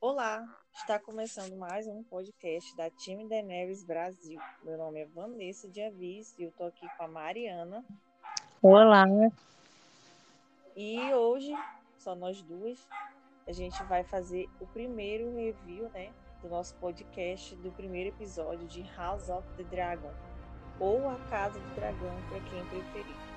Olá, está começando mais um podcast da Time Daenerys Brasil. Meu nome é Vanessa de Avis e eu tô aqui com a Mariana. Olá. E hoje, só nós duas, a gente vai fazer o primeiro review, né, do nosso podcast do primeiro episódio de House of the Dragon, ou A Casa do Dragão, para quem preferir.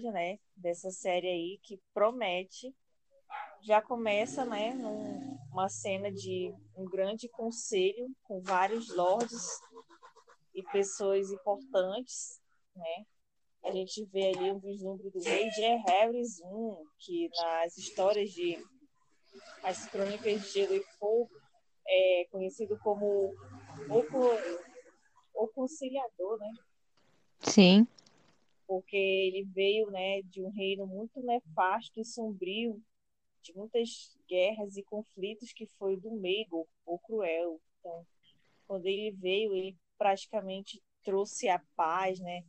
Episódio, né, dessa série aí que promete. Já começa, né, numa cena de um grande conselho com vários lords e pessoas importantes, né? A gente vê ali um vislumbre do rei J. Harris I, que nas histórias de as crônicas de Gelo e Fogo é conhecido como o, o conciliador, né? Sim porque ele veio né, de um reino muito nefasto e sombrio, de muitas guerras e conflitos, que foi do Meigo, ou Cruel. Então, quando ele veio, ele praticamente trouxe a paz, né?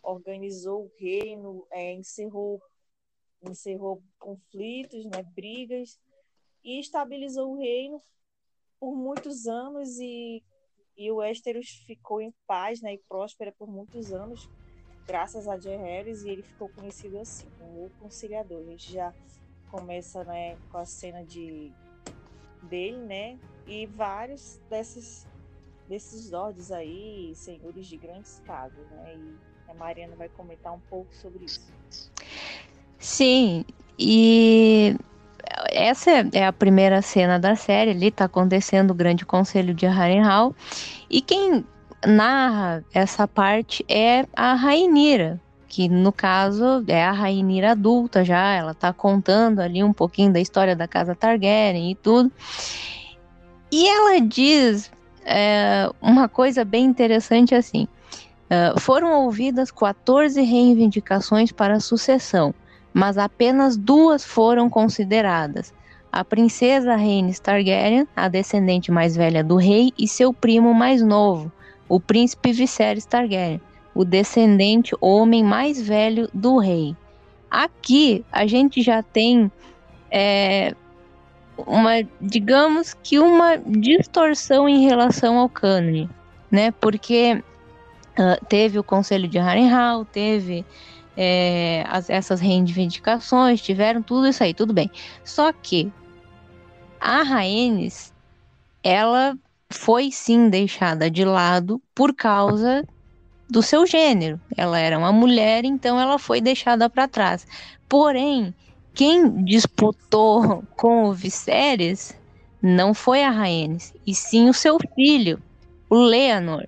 organizou o reino, é, encerrou, encerrou conflitos, né? brigas, e estabilizou o reino por muitos anos e, e o Westeros ficou em paz né? e próspera por muitos anos, graças a Jay Harris, e ele ficou conhecido assim, como o conciliador. A gente já começa né, com a cena de dele, né? E vários desses, desses lords aí, senhores de grandes casas, né? E a Mariana vai comentar um pouco sobre isso. Sim, e essa é a primeira cena da série, ali tá acontecendo o grande conselho de Harrenhal, e quem narra essa parte é a Rainira, que no caso é a Rainira adulta já, ela tá contando ali um pouquinho da história da casa Targaryen e tudo. E ela diz é, uma coisa bem interessante assim. Uh, foram ouvidas 14 reivindicações para a sucessão, mas apenas duas foram consideradas. A princesa Rhaenys Targaryen, a descendente mais velha do rei, e seu primo mais novo, o príncipe Viserys Targaryen, o descendente homem mais velho do rei. Aqui a gente já tem é, uma, digamos que uma distorção em relação ao cânone, né? Porque uh, teve o Conselho de Harrenhal, teve é, as, essas reivindicações, tiveram tudo isso aí, tudo bem. Só que a Rhaenys, ela foi sim deixada de lado por causa do seu gênero. Ela era uma mulher, então ela foi deixada para trás. Porém, quem disputou com o Viserys não foi a Rhaenys, e sim o seu filho, o Leonor.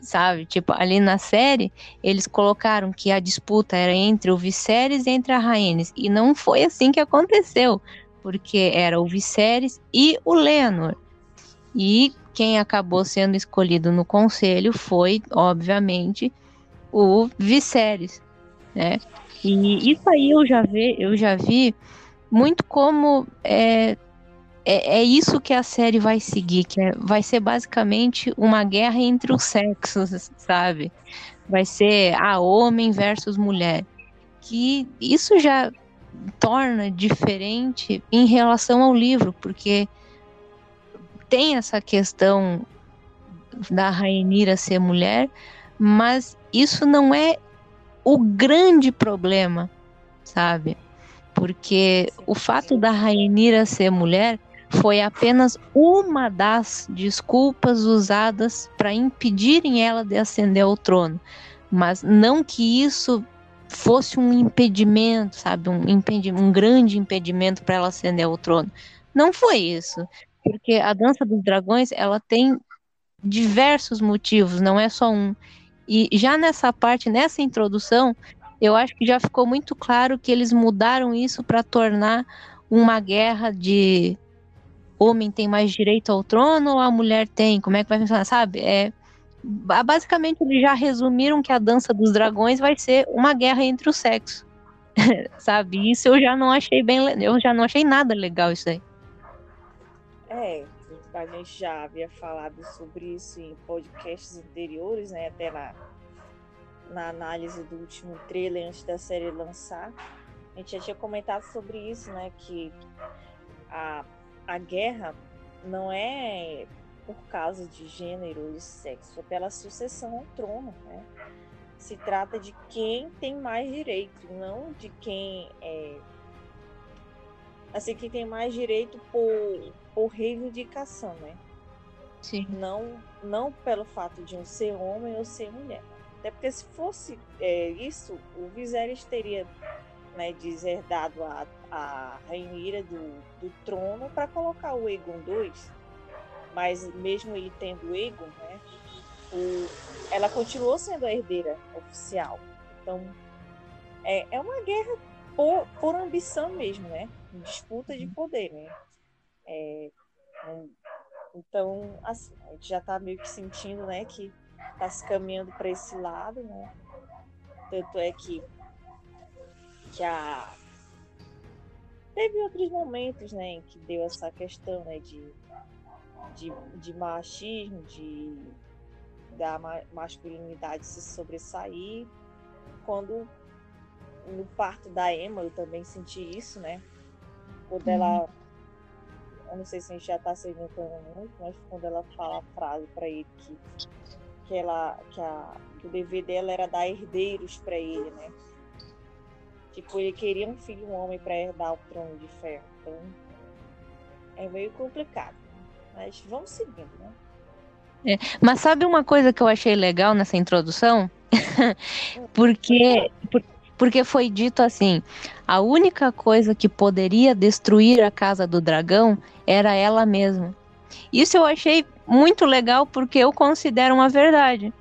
Sabe? Tipo, ali na série, eles colocaram que a disputa era entre o Viserys e entre a Rhaenys, e não foi assim que aconteceu, porque era o Viserys e o Leonor. E quem acabou sendo escolhido no conselho foi, obviamente, o Viserys, né? E isso aí eu já vi, eu já vi muito como é, é, é isso que a série vai seguir, que é, vai ser basicamente uma guerra entre os sexos, sabe? Vai ser a ah, homem versus mulher. Que isso já torna diferente em relação ao livro, porque tem essa questão da Rainira ser mulher, mas isso não é o grande problema, sabe? Porque o fato da Rainira ser mulher foi apenas uma das desculpas usadas para impedirem ela de ascender ao trono, mas não que isso fosse um impedimento, sabe, um, impedimento, um grande impedimento para ela ascender ao trono. Não foi isso. Porque a dança dos dragões, ela tem diversos motivos, não é só um. E já nessa parte, nessa introdução, eu acho que já ficou muito claro que eles mudaram isso para tornar uma guerra de homem tem mais direito ao trono ou a mulher tem? Como é que vai funcionar? Sabe? É, basicamente, eles já resumiram que a dança dos dragões vai ser uma guerra entre os sexos. Sabe? Isso eu já não achei bem. Eu já não achei nada legal isso aí. É, a gente já havia falado sobre isso em podcasts anteriores, né? Até na, na análise do último trailer antes da série lançar. A gente já tinha comentado sobre isso, né? Que a a guerra não é por causa de gênero e sexo, é pela sucessão ao trono. Né? Se trata de quem tem mais direito, não de quem é. Assim, quem tem mais direito por, por reivindicação, né? Sim. Não, não pelo fato de um ser homem ou ser mulher. Até porque se fosse é, isso, o Viserys teria né, deserdado a, a Rainira do, do trono para colocar o Aegon II. Mas mesmo ele tendo o Aegon, né, o, ela continuou sendo a herdeira oficial. Então é, é uma guerra por, por ambição mesmo, né? Disputa de poder, né? É, então, assim, a gente já está meio que sentindo, né, que está se caminhando para esse lado, né? Tanto é que que a teve outros momentos, né, em que deu essa questão, né, de, de, de machismo, de da masculinidade se sobressair, quando no parto da Emma eu também senti isso, né, quando uhum. ela eu não sei se a gente já tá se inventando muito, mas quando ela fala a frase para ele que que ela que, a, que o dever dela era dar herdeiros para ele, né? Tipo, ele queria um filho, um homem, para herdar o trono de ferro. Então, é meio complicado. Mas vamos seguindo, né? É, mas sabe uma coisa que eu achei legal nessa introdução? porque, porque foi dito assim: a única coisa que poderia destruir a casa do dragão era ela mesma. Isso eu achei muito legal porque eu considero uma verdade.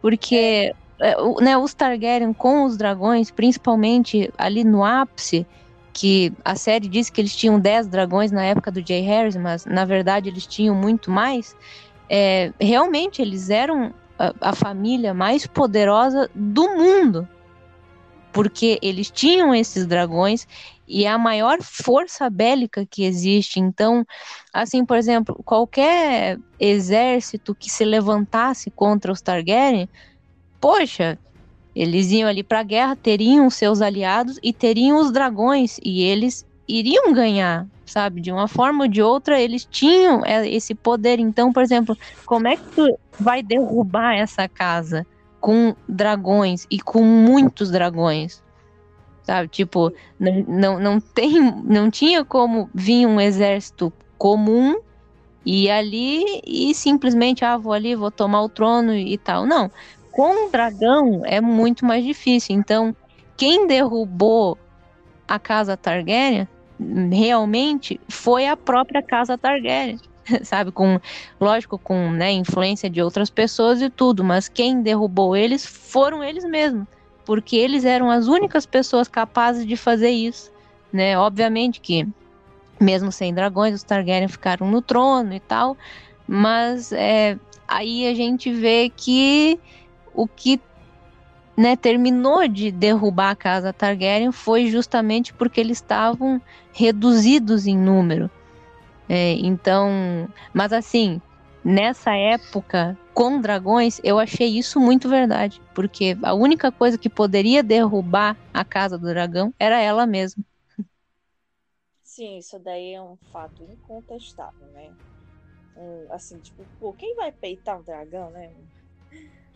Porque é, né, os Targaryen com os dragões, principalmente ali no ápice, que a série diz que eles tinham 10 dragões na época do Jay Harris, mas na verdade eles tinham muito mais. É, realmente eles eram a, a, família mais poderosa do mundo, porque eles tinham esses dragões e é a maior força bélica que existe. Então, assim, por exemplo, qualquer exército que se levantasse contra os Targaryen poxa, eles iam ali para a guerra, teriam seus aliados e teriam os dragões e eles iriam ganhar, sabe? De uma forma ou de outra, eles tinham é, esse poder. Então, por exemplo, como é que tu vai derrubar essa casa com dragões e com muitos dragões? Sabe? Tipo, não, não, não tem, não tinha como vir um exército comum e ali e simplesmente ah, vou ali, vou tomar o trono e tal. Não, com o dragão é muito mais difícil. Então, quem derrubou a casa Targaryen realmente foi a própria casa Targaryen, sabe? Com, lógico, com né, influência de outras pessoas e tudo, mas quem derrubou eles foram eles mesmos, porque eles eram as únicas pessoas capazes de fazer isso, né? Obviamente que, mesmo sem dragões, os Targaryen ficaram no trono e tal, mas é, aí a gente vê que o que né, terminou de derrubar a casa Targaryen foi justamente porque eles estavam reduzidos em número. É, então, mas assim, nessa época com dragões, eu achei isso muito verdade, porque a única coisa que poderia derrubar a casa do dragão era ela mesma. Sim, isso daí é um fato incontestável, né? Um, assim, tipo, pô, quem vai peitar um dragão, né?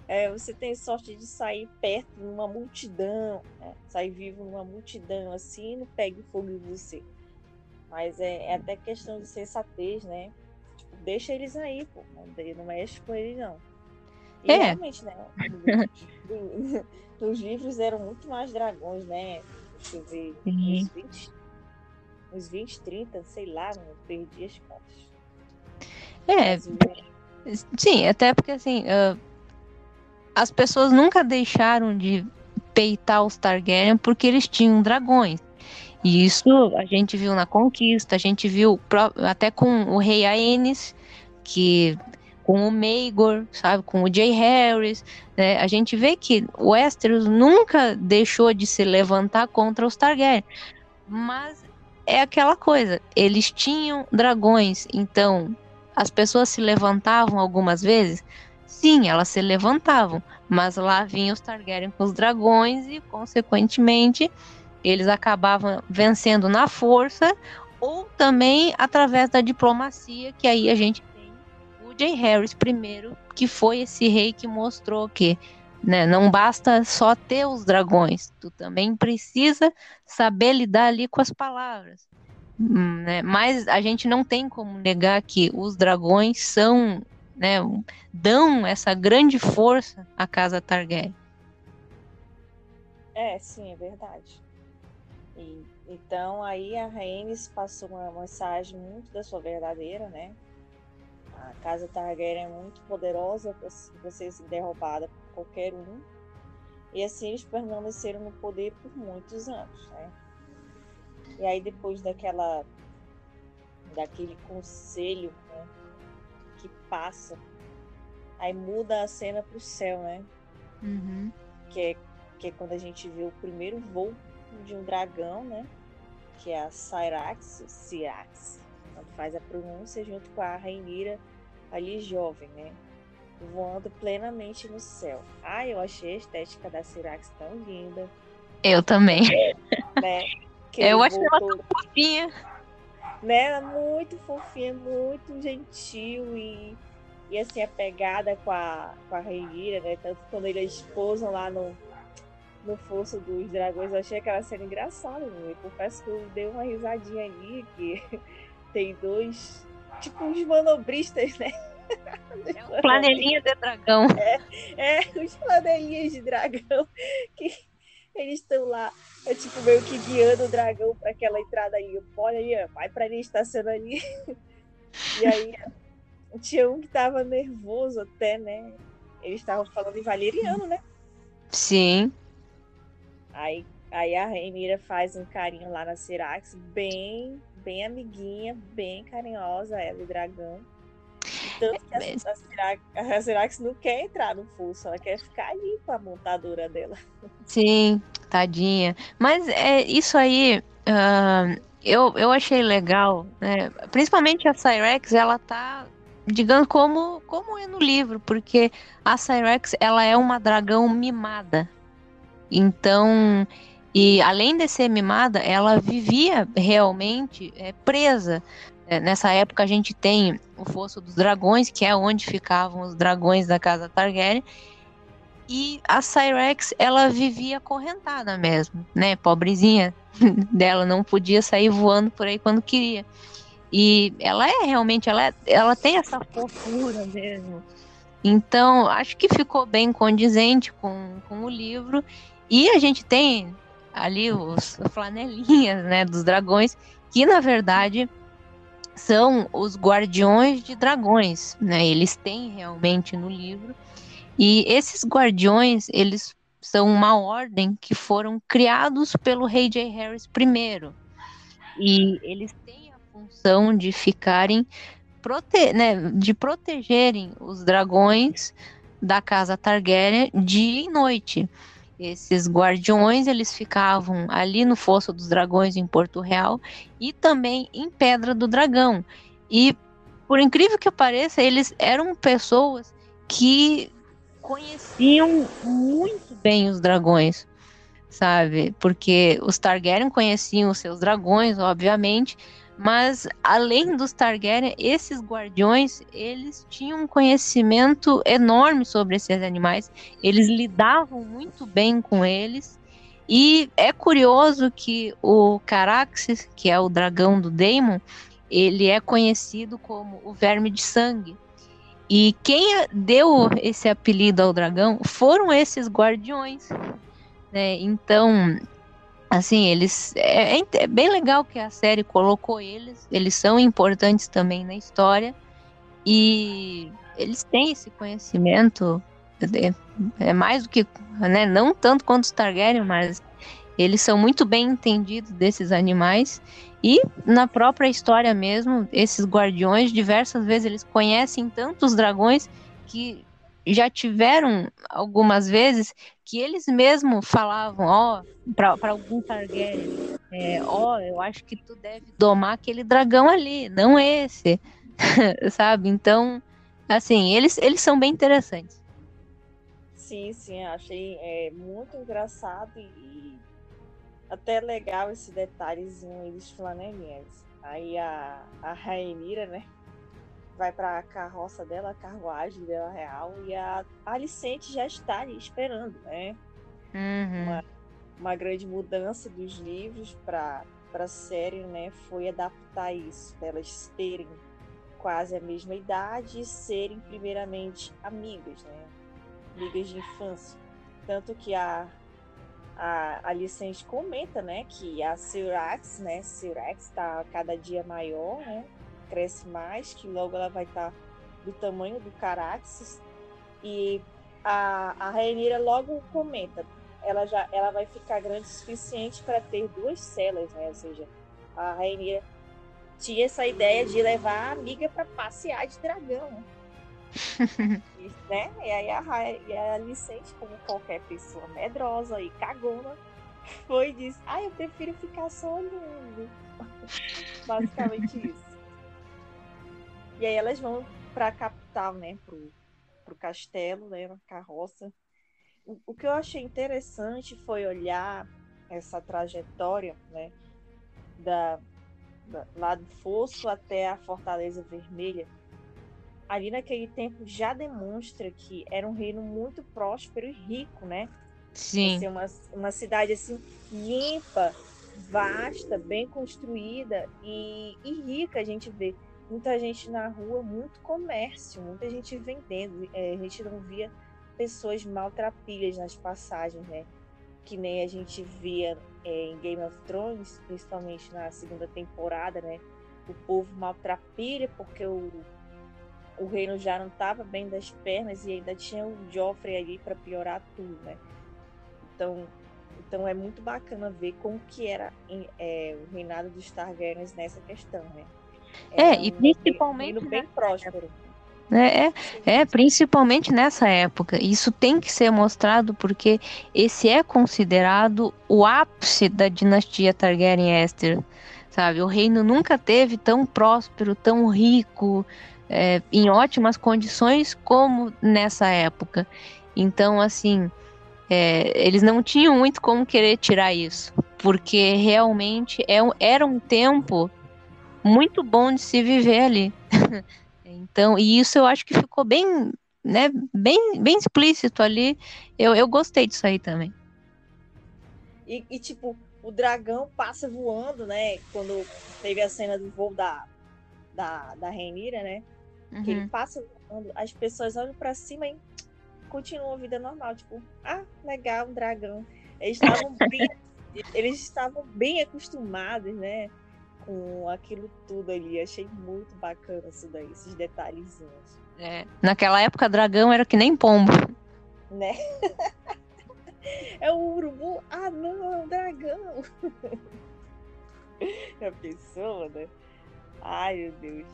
é, você tem sorte de sair perto de uma multidão, né? sair vivo numa multidão assim, não pegue fogo em você. Mas é, é, até questão de sensatez, né? Tipo, deixa eles aí, pô. Não mexe com eles, não. E é. realmente, né? Nos livros eram muito mais dragões, né? Deixa eu ver. Uns 20, uns 20, 30, sei lá, não perdi as contas. É. Sim, até porque assim. Uh as pessoas nunca deixaram de peitar os Targaryen porque eles tinham dragões. E isso a gente viu na conquista, a gente viu até com o rei Aenys, que com o Maegor, sabe, com o Jay Harris, né? A gente vê que o Westeros nunca deixou de se levantar contra os Targaryen. Mas é aquela coisa, eles tinham dragões, então as pessoas se levantavam algumas vezes? Sim, elas se levantavam, mas lá vinham os Targaryen com os dragões e, consequentemente, eles acabavam vencendo na força ou também através da diplomacia, que aí a gente Jay Harris primeiro, que foi esse rei que mostrou que né, não basta só ter os dragões, tu também precisa saber lidar ali com as palavras. Hum, né? Mas a gente não tem como negar que os dragões são, né, dão essa grande força à casa Targaryen. É, sim, é verdade. E, então aí a Rhaenys passou uma mensagem muito da sua verdadeira, né? A casa Targaryen é muito poderosa para ser derrubada por qualquer um. E assim eles permaneceram no poder por muitos anos, né? E aí depois daquela daquele conselho né, que passa, aí muda a cena para o céu, né? Uhum. Que, é, que é quando a gente vê o primeiro voo de um dragão, né? Que é a Cyrax, Cyrax, quando faz a pronúncia junto com a Rainira ali jovem, né? Voando plenamente no céu. Ah, eu achei a estética da Cyrax tão linda. Eu também. Né? Que eu achei ela tão fofinha. Né? Ela muito fofinha, muito gentil e, e assim, apegada com a, com a Rainira, né? Tanto quando eles pousam lá no, no fosso dos dragões, eu achei aquela cena engraçada, né? Eu confesso que eu dei uma risadinha ali, que tem dois tipo uns manobristas, né? É flanelinha de dragão. É, é, os flanelinhas de dragão que eles estão lá, é tipo meio que guiando o dragão para aquela entrada aí. Olha aí, vai para ali, estaciona ali. E aí tinha um que tava nervoso até, né? Eles estavam falando em valeriano, né? Sim. Aí, aí a Remira faz um carinho lá na Sirax, bem bem amiguinha, bem carinhosa, ela e o dragão. Tanto que a, a, Sirax não quer entrar no fuso, ela quer ficar ali com a montadora dela. Sim, tadinha. Mas é isso aí. Uh, eu, eu achei legal, né? Principalmente a Cyrex, ela tá, digamos, como, como é no livro, porque a Cyrex, ela é uma dragão mimada. Então, e além de ser mimada, ela vivia realmente é, presa. É, nessa época a gente tem o Fosso dos Dragões, que é onde ficavam os dragões da casa Targaryen. E a Cyrex, ela vivia acorrentada mesmo, né? Pobrezinha dela, não podia sair voando por aí quando queria. E ela é realmente, ela, é, ela tem essa fofura mesmo. Então, acho que ficou bem condizente com, com o livro. E a gente tem ali os flanelinhas, né, dos dragões, que na verdade são os guardiões de dragões, né? Eles têm realmente no livro. E esses guardiões, eles são uma ordem que foram criados pelo rei J. Harris I. E eles têm a função de ficarem prote né, de protegerem os dragões da casa Targaryen dia e noite. Esses guardiões, eles ficavam ali no Fosso dos Dragões em Porto Real e também em Pedra do Dragão. E por incrível que pareça, eles eram pessoas que conheciam muito bem os dragões, sabe? Porque os Targaryen conheciam os seus dragões, obviamente, mas além dos Targaryen, esses guardiões, eles tinham um conhecimento enorme sobre esses animais. Eles lidavam muito bem com eles. E é curioso que o Caraxes, que é o dragão do Daemon, ele é conhecido como o verme de sangue. E quem deu esse apelido ao dragão foram esses guardiões. Né? Então, assim, eles é, é, é, bem legal que a série colocou eles, eles são importantes também na história e eles têm esse conhecimento é, é mais do que, né, não tanto quanto os Targaryen, mas eles são muito bem entendidos desses animais e na própria história mesmo, esses guardiões diversas vezes eles conhecem tantos dragões que já tiveram algumas vezes que eles mesmos falavam, ó, oh, para algum Targaryen, é, ó, oh, eu acho que tu deve domar aquele dragão ali, não esse, sabe? Então, assim, eles, eles são bem interessantes. Sim, sim, achei é, muito engraçado e até legal esse detalhezinho, eles flanelinhas. Aí a, a Rainira, né? Vai para a carroça dela, a carruagem dela real, e a Alicente já está ali esperando, né? Uhum. Uma, uma grande mudança dos livros para a série, né? Foi adaptar isso, delas terem quase a mesma idade e serem primeiramente amigas, né? Amigas de infância. Tanto que a a Alicente comenta, né, que a Syrax, né, Syrax está cada dia maior, né, cresce mais, que logo ela vai estar tá do tamanho do Caraxes. E a, a Rainira logo comenta, ela já ela vai ficar grande o suficiente para ter duas celas, né? Ou seja, a Rainira tinha essa ideia de levar a amiga para passear de dragão. e, né? e aí a, e a Alicente, como qualquer pessoa medrosa e cagona, foi e disse: Ah, eu prefiro ficar só olhando. Basicamente isso. E aí elas vão para a capital, né, pro, pro castelo, né, na carroça. O, o que eu achei interessante foi olhar essa trajetória, né, da, da, lá do fosso até a Fortaleza Vermelha. Ali naquele tempo já demonstra que era um reino muito próspero e rico, né? Sim. Ser uma, uma cidade assim limpa, vasta, bem construída e, e rica. A gente vê muita gente na rua, muito comércio, muita gente vendendo. É, a gente não via pessoas maltrapilhas nas passagens, né? Que nem a gente via é, em Game of Thrones, principalmente na segunda temporada, né? O povo maltrapilha porque o, o reino já não estava bem das pernas e ainda tinha o Joffrey ali para piorar tudo, né? Então, então é muito bacana ver como que era é, o reinado dos Targaryens nessa questão, né? É, é e principalmente. bem próspero. É, é, é, principalmente nessa época. Isso tem que ser mostrado porque esse é considerado o ápice da dinastia Targaryen-Esther, sabe? O reino nunca teve tão próspero, tão rico, é, em ótimas condições como nessa época. Então, assim, é, eles não tinham muito como querer tirar isso, porque realmente é, era um tempo muito bom de se viver ali. então, e isso eu acho que ficou bem, né, bem, bem explícito ali. Eu, eu gostei disso aí também. E, e, tipo, o dragão passa voando, né? Quando teve a cena do voo da, da, da Renira, né? Uhum. Que ele uhum. passa voando, as pessoas olham para cima e continuam a vida normal. Tipo, ah, legal, um dragão. Eles estavam bem, eles estavam bem acostumados, né? Com aquilo tudo ali. Achei muito bacana isso daí, esses detalhezinhos. É. Naquela época, dragão era que nem pombo. Né? é o urubu. Ah, não, é um dragão. a pessoa, né? Ai, meu Deus.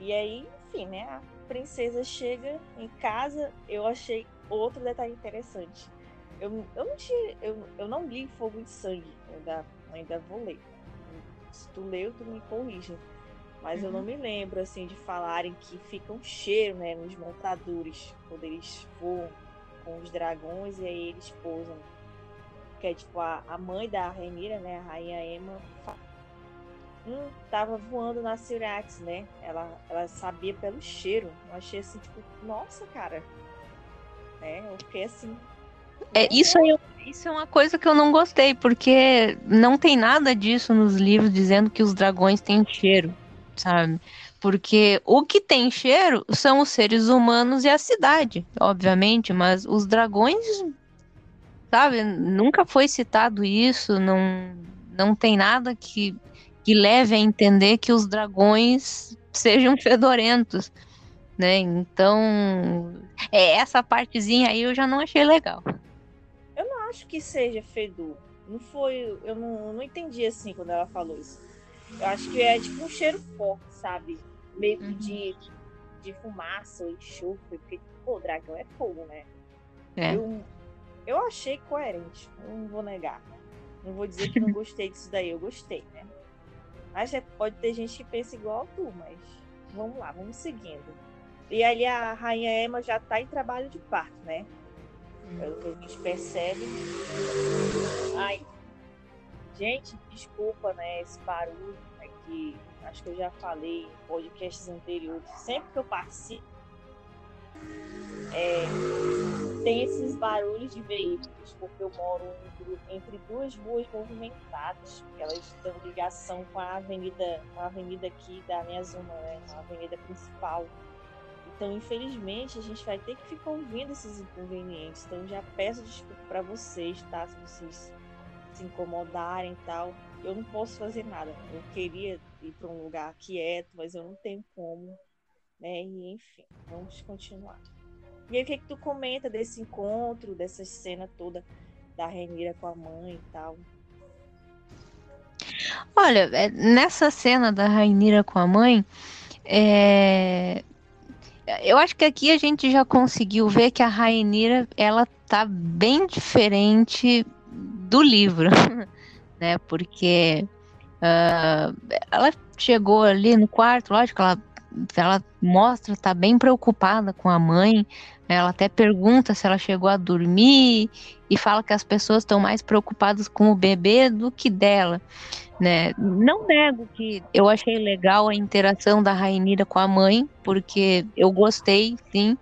E aí, enfim, né? A princesa chega em casa. Eu achei outro detalhe interessante. Eu, eu não tinha, eu, eu não li Fogo e Sangue, ainda, ainda vou ler se tu leu, tu me corrija. Mas uhum. eu não uhum. me lembro, assim, de falarem que fica um cheiro, né, nos montadores, quando eles voam com os dragões e aí eles pousam. Que é tipo a, a mãe da Renira, né, a rainha Emma, hum, tava voando na Syrax, né? Ela, ela sabia pelo cheiro. Eu achei assim, tipo, nossa, cara. É, eu fiquei assim, é, isso, aí, isso é uma coisa que eu não gostei, porque não tem nada disso nos livros dizendo que os dragões têm cheiro, sabe? Porque o que tem cheiro são os seres humanos e a cidade, obviamente, mas os dragões, sabe? Nunca foi citado isso, não, não tem nada que, que leve a entender que os dragões sejam fedorentos. né? Então, é, essa partezinha aí eu já não achei legal. Eu não acho que seja fedor. Não foi. Eu não, não entendi assim quando ela falou isso. Eu acho que é tipo um cheiro forte, sabe? Meio que uhum. de, de fumaça ou enxofre, porque, pô, dragão é fogo, né? É. Eu, eu achei coerente, não vou negar. Não vou dizer que não gostei disso daí, eu gostei, né? Mas é, pode ter gente que pensa igual a tu, mas vamos lá, vamos seguindo. E ali a rainha Emma já tá em trabalho de parto, né? Pelo que a gente percebe. Ai, gente, desculpa, né? Esse barulho. Né, acho que eu já falei em podcasts anteriores. Sempre que eu participo, é, tem esses barulhos de veículos, porque eu moro entre, duas ruas movimentadas, elas têm ligação com a avenida, com a avenida aqui da minha zona, né? A avenida principal. Então, infelizmente, a gente vai ter que ficar ouvindo esses inconvenientes. Então, já peço desculpa para vocês, tá? Se vocês se incomodarem e tal. Eu não posso fazer nada. Eu queria ir para um lugar quieto, mas eu não tenho como. Né? E, enfim, vamos continuar. E aí, o que, que tu comenta desse encontro, dessa cena toda da Renira com a mãe e tal? Olha, é, nessa cena da Rainira com a mãe, é, eu acho que aqui a gente já conseguiu ver que a Rainira ela tá bem diferente do livro, né? Porque uh, ela chegou ali no quarto, lógico, ela, ela mostra, tá bem preocupada com a mãe, ela até pergunta se ela chegou a dormir e fala que as pessoas estão mais preocupadas com o bebê do que dela né? Não nego que eu achei legal a interação da Rainira com a mãe, porque eu gostei, sim.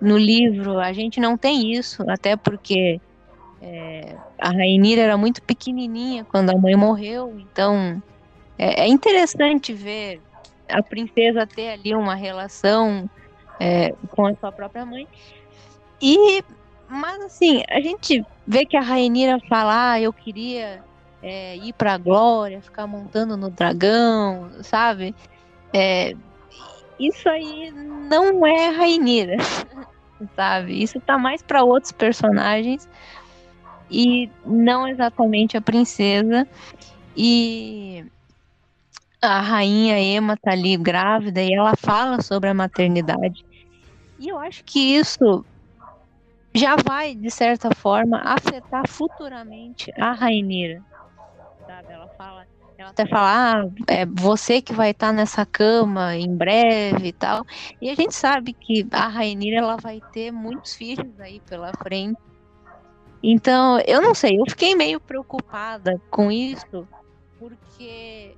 No livro a gente não tem isso, até porque é, a Rainira era muito pequenininha quando a mãe morreu, então é, é interessante ver a princesa ter ali uma relação é, com a sua própria mãe. E, mas assim, a gente vê que a Rainira fala, ah, eu queria é, ir para a glória, ficar montando no dragão, sabe? É, isso aí não é Rainira, sabe? Isso tá mais para outros personagens e não exatamente a princesa. E a rainha Emma tá ali grávida e ela fala sobre a maternidade. E eu acho que isso já vai, de certa forma, afetar futuramente a Rainira fala, ela até fala, ah, é você que vai estar tá nessa cama em breve e tal. E a gente sabe que a Rainira ela vai ter muitos filhos aí pela frente. Então, eu não sei, eu fiquei meio preocupada com isso, porque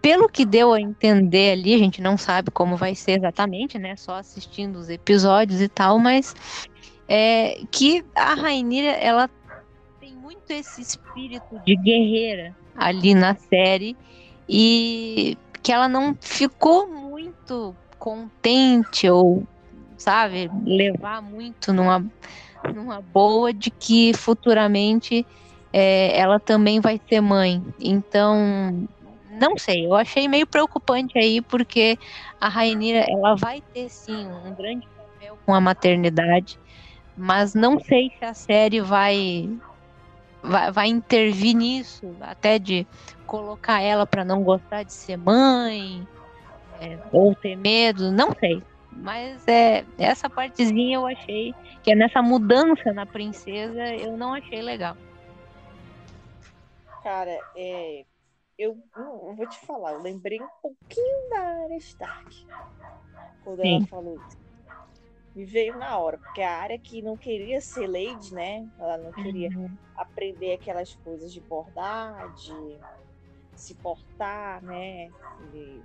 pelo que deu a entender ali, a gente não sabe como vai ser exatamente, né? Só assistindo os episódios e tal, mas é que a Rainira ela muito esse espírito de guerreira ali na série e que ela não ficou muito contente ou, sabe, levar muito numa, numa boa de que futuramente é, ela também vai ser mãe. Então, não sei, eu achei meio preocupante aí, porque a Rainira, ela vai ter sim um grande papel com a maternidade, mas não sei se a série vai vai, vai intervir nisso, até de colocar ela para não gostar de ser mãe, é, ou ter medo, não sei. Mas é essa partezinha eu achei que é nessa mudança na princesa, eu não achei legal. Cara, é, eu, eu vou te falar, eu lembrei um pouquinho da Arya Stark quando Sim. ela falou isso me veio na hora, porque a área que não queria ser lady, né? Ela não queria uhum. aprender aquelas coisas de bordar, de se portar, né? De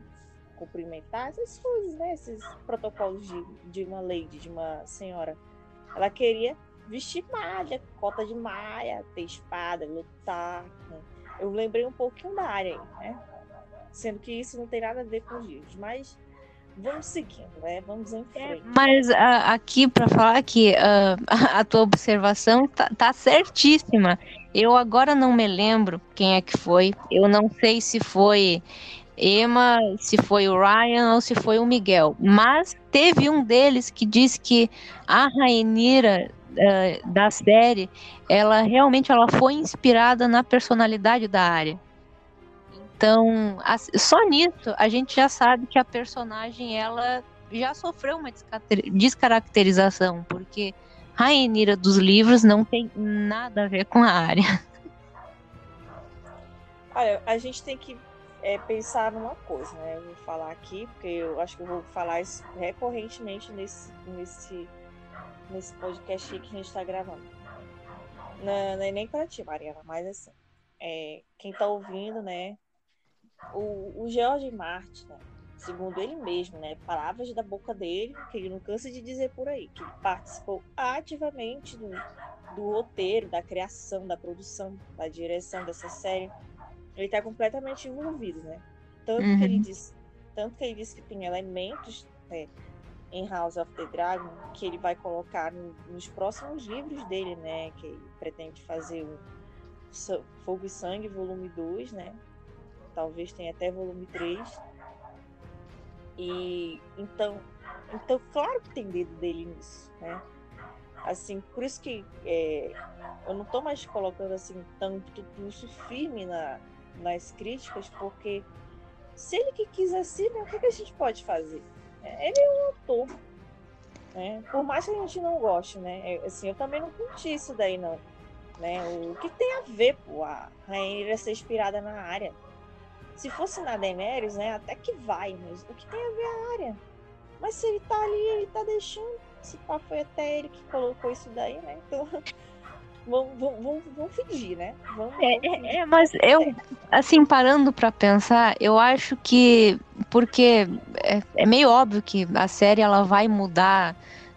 cumprimentar, essas coisas, né? Esses protocolos de, de uma lady, de uma senhora. Ela queria vestir malha, cota de malha, ter espada, lutar. Né? Eu lembrei um pouquinho da área aí, né? Sendo que isso não tem nada a ver com os livros, mas vamos seguindo, né? Vamos em é, frente. Mas uh, aqui, para falar que uh, a tua observação tá, tá, certíssima. Eu agora não me lembro quem é que foi. Eu não sei se foi Emma, se foi o Ryan ou se foi o Miguel. Mas teve um deles que disse que a Rainira uh, da série, ela realmente ela foi inspirada na personalidade da área. Então, só nisso a gente já sabe que a personagem ela já sofreu uma descaracterização, porque Rainira dos livros não tem nada a ver com a área. Olha, a gente tem que é, pensar numa coisa, né? Eu vou falar aqui, porque eu acho que eu vou falar isso recorrentemente nesse, nesse, nesse podcast que a gente está gravando. Não, não, é nem para ti, Mariana, mas assim, é, quem está ouvindo, né? O, o George Martin, né, segundo ele mesmo, né? Palavras da boca dele, que ele não cansa de dizer por aí, que participou ativamente do, do roteiro, da criação, da produção, da direção dessa série ele está completamente envolvido, né? Tanto uhum. que ele uhum. diz, tanto que ele disse que tem elementos né, em House of the Dragon que ele vai colocar no, nos próximos livros dele, né? Que ele pretende fazer o Fogo e Sangue, volume 2, né? Talvez tenha até volume 3. E então, então claro que tem dedo dele nisso, né? Assim, por isso que é, eu não estou mais colocando assim tanto pulso firme na, nas críticas, porque se ele que quis assim, né, o que, que a gente pode fazer? É, ele é um autor. Né? Por mais que a gente não goste, né? É, assim, eu também não curti isso daí, não. Né? O que tem a ver, pô, a Rainha ser inspirada na área? Se fosse na Daenerys, né? Até que vai, mas o que tem a ver a área? Mas se ele tá ali, ele tá deixando. Se pá, foi até ele que colocou isso daí, né? Então, Vamos, vamos, vamos fingir, né? Vamos, é, vamos é, é, mas eu, assim, parando para pensar, eu acho que. Porque é, é, meio óbvio que a série ela vai mudar.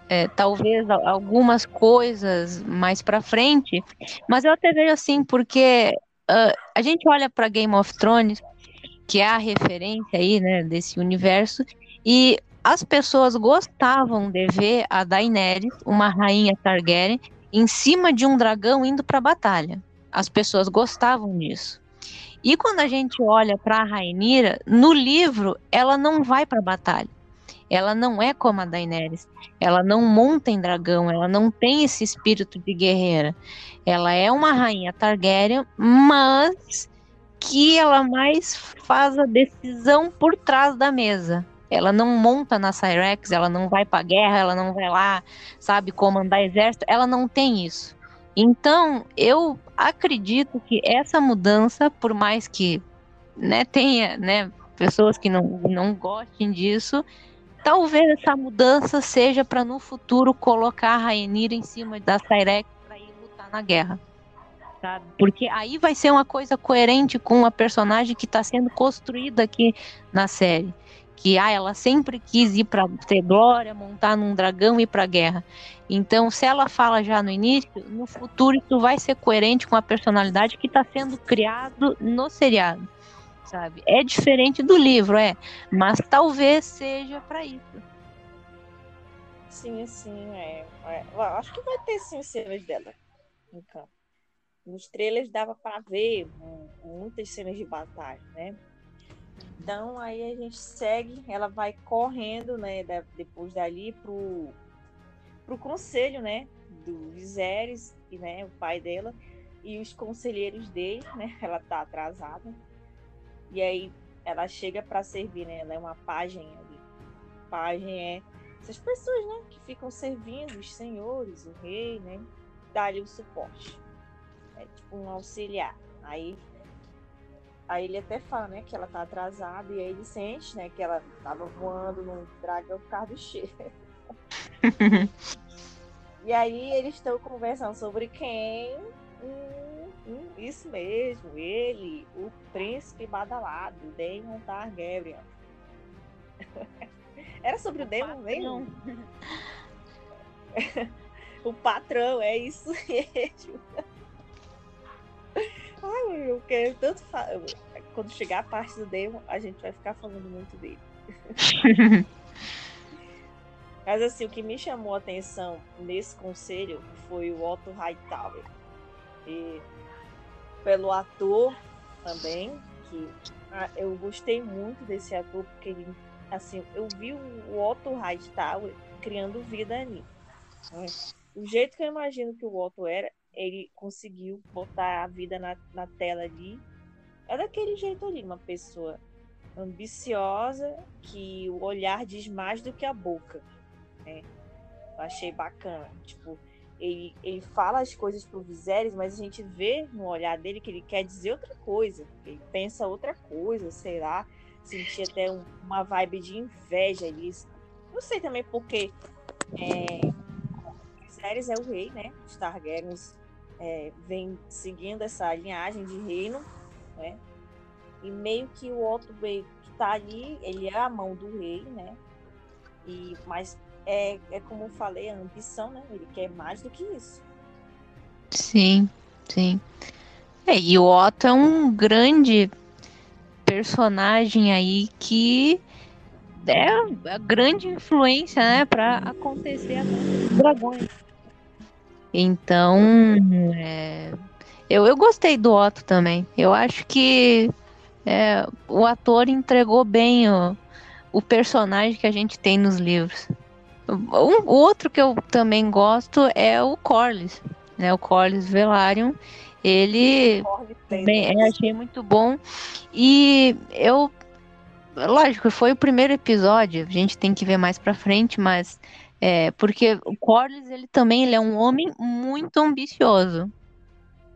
É, talvez algumas coisas mais para frente, mas eu até vejo assim, porque uh, a gente olha para Game of Thrones, que é a referência aí, né, desse universo, e as pessoas gostavam de ver a Daenerys, uma rainha Targaryen, em cima de um dragão indo para a batalha. As pessoas gostavam disso. E quando a gente olha para a Rainira, no livro ela não vai para a batalha. Ela não é como a Daenerys. Ela não monta em dragão, ela não tem esse espírito de guerreira. Ela é uma rainha Targaryen, mas que ela mais faz a decisão por trás da mesa. Ela não monta na Cyrex, ela não vai pra guerra, ela não vai lá, sabe, comandar exército, ela não tem isso. Então, eu acredito que essa mudança, por mais que né, tenha né, pessoas que não, não gostem disso, talvez essa mudança seja para no futuro colocar a Rainira em cima da Cyrex para ir lutar na guerra. Sabe? Porque aí vai ser uma coisa coerente com a personagem que está sendo construída aqui na série que ah, ela sempre quis ir para ter glória, montar num dragão e ir para guerra. Então, se ela fala já no início, no futuro isso vai ser coerente com a personalidade que está sendo criado no seriado, sabe? É diferente do livro, é, mas talvez seja para isso. Sim, sim, é. é. Acho que vai ter sim cenas dela campo. Nos trailers dava para ver muitas cenas de batalha, né? Então aí a gente segue, ela vai correndo, né, depois dali pro pro conselho, né, do Viserys e né, o pai dela e os conselheiros dele, né? Ela tá atrasada. E aí ela chega para servir, né? Ela é uma pajem ali. Pajem é essas pessoas, né, que ficam servindo os senhores, o rei, né? Dá-lhe o suporte. É tipo um auxiliar. Aí Aí ele até fala, né, que ela tá atrasada, e aí ele sente, né, que ela tava voando num dragão por causa do cheiro. e aí eles estão conversando sobre quem? Hum, hum, isso mesmo, ele, o príncipe badalado, Daemon Targaryen. Era sobre o, o Daemon mesmo? o patrão, é isso mesmo. Ai, eu quero tanto falar. Quando chegar a parte do demo, a gente vai ficar falando muito dele. Mas assim, o que me chamou a atenção nesse conselho foi o Otto Hightower. E pelo ator também, que ah, eu gostei muito desse ator, porque ele, assim, eu vi o Otto Hightower criando vida ali. Né? O jeito que eu imagino que o Otto era, ele conseguiu botar a vida na, na tela ali. É daquele jeito ali, uma pessoa ambiciosa, que o olhar diz mais do que a boca. Né? Eu achei bacana. Tipo, ele, ele fala as coisas pro Viserys, mas a gente vê no olhar dele que ele quer dizer outra coisa. Ele pensa outra coisa, sei lá. Senti até um, uma vibe de inveja ali. Não sei também porque é, Viserys é o rei, né? Os Targaryens é, vem seguindo essa linhagem de reino, né? E meio que o outro que tá ali, ele é a mão do rei, né? E, mas é, é como eu falei, a ambição, né? Ele quer mais do que isso. Sim, sim. É, e o Otto é um grande personagem aí que é a grande influência, né, para acontecer a dos dragões. Então, é, eu, eu gostei do Otto também. Eu acho que é, o ator entregou bem o, o personagem que a gente tem nos livros. Um, outro que eu também gosto é o Corlys, né? O Corlys Velaryon. Ele bem, eu achei muito bom. E eu lógico, foi o primeiro episódio, a gente tem que ver mais pra frente, mas é, porque o Corlys, ele também ele é um homem muito ambicioso,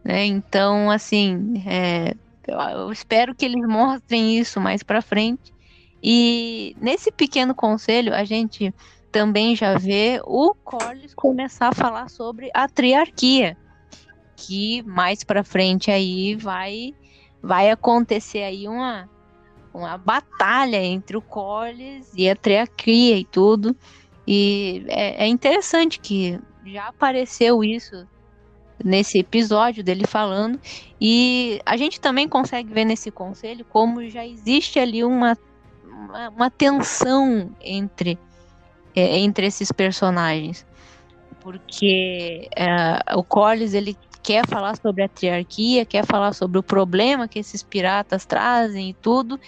né? Então, assim, é, eu, espero que eles mostrem isso mais pra frente. E nesse pequeno conselho, a gente também já vê o Corlys começar a falar sobre a triarquia, que mais para frente aí vai vai acontecer aí uma uma batalha entre o Corlys e a triarquia e tudo. E é, é interessante que já apareceu isso nesse episódio dele falando e a gente também consegue ver nesse conselho como já existe ali uma, uma, uma tensão entre é, entre esses personagens. Porque é, o Corlys, ele quer falar sobre a triarquia, quer falar sobre o problema que esses piratas trazem e tudo.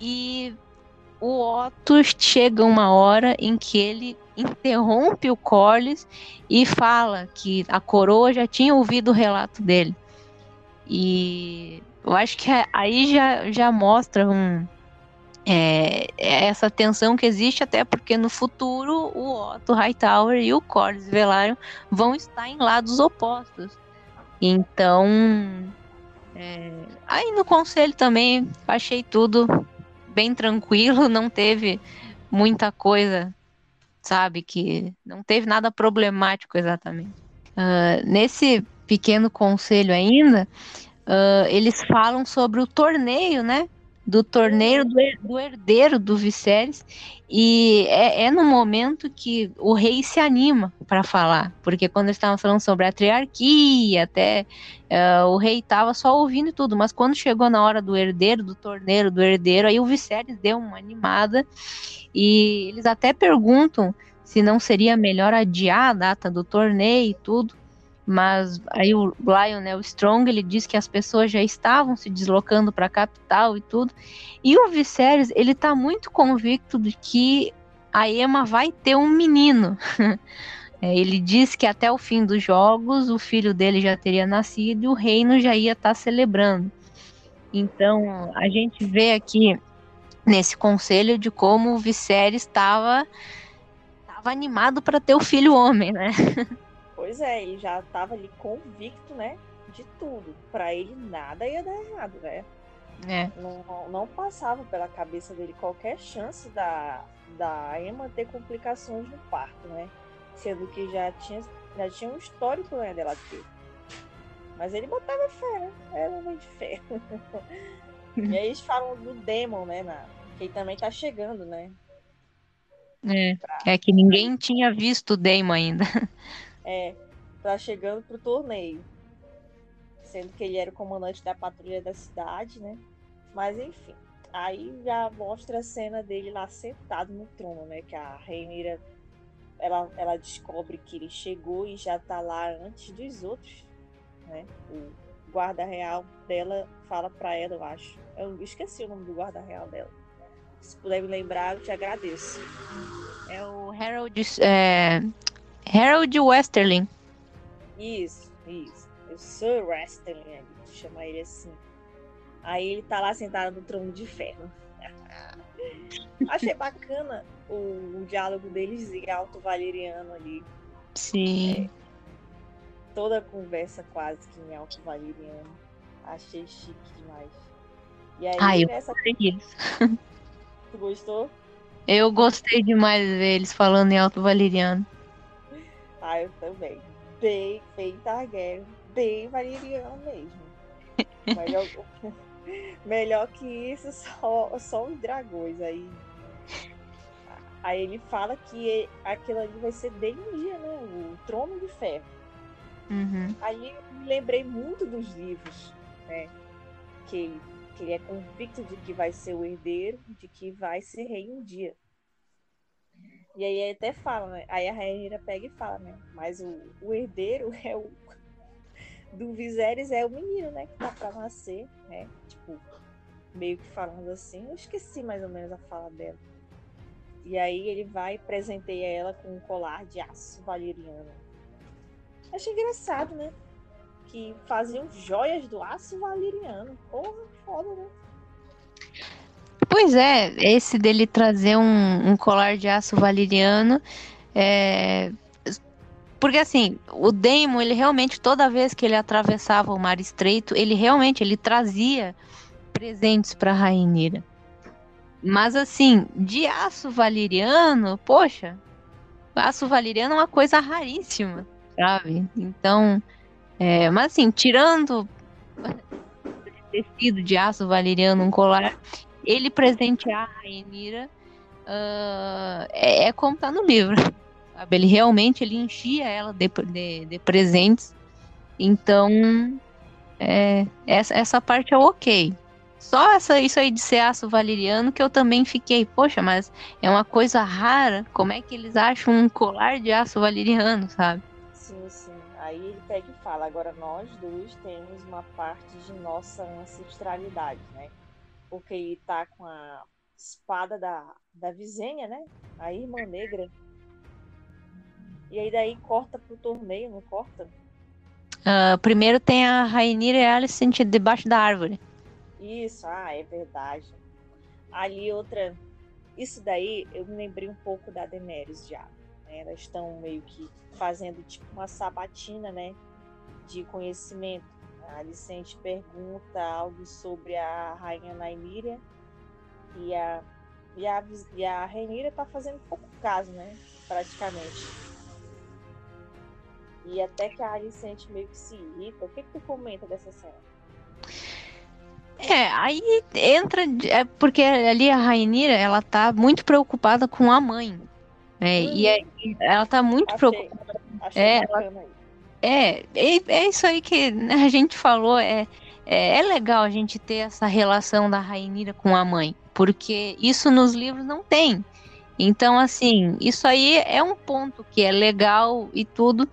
E o Otto chega uma hora em que ele interrompe o Corlys e fala que a coroa já tinha ouvido o relato dele. E eu acho que aí já, já mostra um, é, essa tensão que existe, até porque no futuro o Otto Hightower e o Corlys Velaryon vão estar em lados opostos. Então, é, aí no conselho também achei tudo bem tranquilo, não teve muita coisa, sabe, que não teve nada problemático exatamente. Uh, nesse pequeno conselho ainda, uh, eles falam sobre o torneio, né, do torneio do, do herdeiro do Viserys e é, é, no momento que o rei se anima para falar, porque quando eles estavam falando sobre a triarquia, até uh, o rei estava só ouvindo tudo, mas quando chegou na hora do herdeiro, do torneiro, do herdeiro, aí o Viserys deu uma animada e eles até perguntam se não seria melhor adiar a data do torneio e tudo. Mas aí o Lion, né, Strong, ele diz que as pessoas já estavam se deslocando para a capital e tudo. E o Viserys, ele tá muito convicto de que a Emma vai ter um menino. É, ele diz que até o fim dos jogos o filho dele já teria nascido e o reino já ia estar tá celebrando. Então a gente vê aqui nesse conselho de como o Viserys estava animado para ter o filho homem, né? Pois é, ele já estava ali convicto, né? De tudo. Para ele nada ia dar errado, né? É. Não, não passava pela cabeça dele qualquer chance da, da Emma ter complicações no parto, né? Sendo que já tinha, já tinha um histórico né, dela ter. Mas ele botava fé, né? Era um de fé. e aí eles falam do Demon, né? Na, que ele também tá chegando, né? É, é que ninguém tinha visto o Demon ainda. É, tá chegando pro torneio. Sendo que ele era o comandante da patrulha da cidade, né? Mas enfim. Aí já mostra a cena dele lá sentado no trono, né? Que a Rainira ela, ela descobre que ele chegou e já tá lá antes dos outros, né? O guarda real dela fala para ela, eu acho. Eu esqueci o nome do guarda real dela. Se puder me lembrar, eu te agradeço. É o Harold, é... Harold Westerling. Isso, isso. Eu sou Westerling, chama ele assim. Aí ele tá lá sentado no trono de ferro. Achei bacana o, o, diálogo deles em alto valeriano ali. Sim. É, toda a conversa quase que em alto valeriano. Achei chique demais. E aí, Ai, nessa... eu Tu gostou? Eu gostei demais deles falando em alto valeriano. Ah, eu também. Bem, bem Targaryen. Bem valeriano mesmo. Melhor, melhor que isso, só, só os dragões. Aí, aí ele fala que aquilo ali vai ser bem um dia, né? O Trono de Ferro. Uhum. Aí eu me lembrei muito dos livros, né? Que que ele é convicto de que vai ser o herdeiro, de que vai ser rei um dia. E aí até fala, né? Aí a rainha pega e fala, né? Mas o, o herdeiro é o do Viserys é o menino, né? Que tá pra nascer, né? Tipo, meio que falando assim. Eu esqueci mais ou menos a fala dela. E aí ele vai e presenteia ela com um colar de aço valeriano. Achei engraçado, né? Que faziam joias do aço valeriano. Porra, foda, né? Pois é, esse dele trazer um, um colar de aço valeriano é, porque assim, o Daemon, ele realmente, toda vez que ele atravessava o Mar Estreito, ele realmente ele trazia presentes para Rainira. Mas assim, de aço valeriano, poxa, aço valeriano é uma coisa raríssima, sabe? Então, é, mas assim, tirando tecido de aço valeriano, um colar, ele presentear a Rainira uh, é, é como tá no livro. Sabe? Ele realmente ele enchia ela de, de, de presentes. Então, é, essa, essa parte é ok. Só essa, isso aí de ser aço valeriano que eu também fiquei, poxa, mas é uma coisa rara. Como é que eles acham um colar de aço valeriano, sabe? Sim, sim. Aí ele pega e fala: agora nós dois temos uma parte de nossa ancestralidade, né? Porque ele tá com a espada da, da Visenha, né? A irmã negra e aí daí corta pro torneio, não corta? Uh, primeiro tem a Rainira e a Alicent debaixo da árvore. Isso, ah, é verdade. Ali outra. Isso daí eu me lembrei um pouco da Daenerys já. Né? Elas estão meio que fazendo tipo uma sabatina, né? De conhecimento. A Alicente pergunta algo sobre a rainha Naimíria e a, e a, e a Rainira tá fazendo pouco caso, né? Praticamente. E até que a Alicente meio que se irrita. O que, que tu comenta dessa cena? É, aí entra. É porque ali a Rainira, ela tá muito preocupada com a mãe. Né? Hum, e é, ela tá muito achei, preocupada. Achei é, ela, é, é, é isso aí que a gente falou. É, é, é legal a gente ter essa relação da Rainira com a mãe. Porque isso nos livros não tem. Então, assim, isso aí é um ponto que é legal e tudo,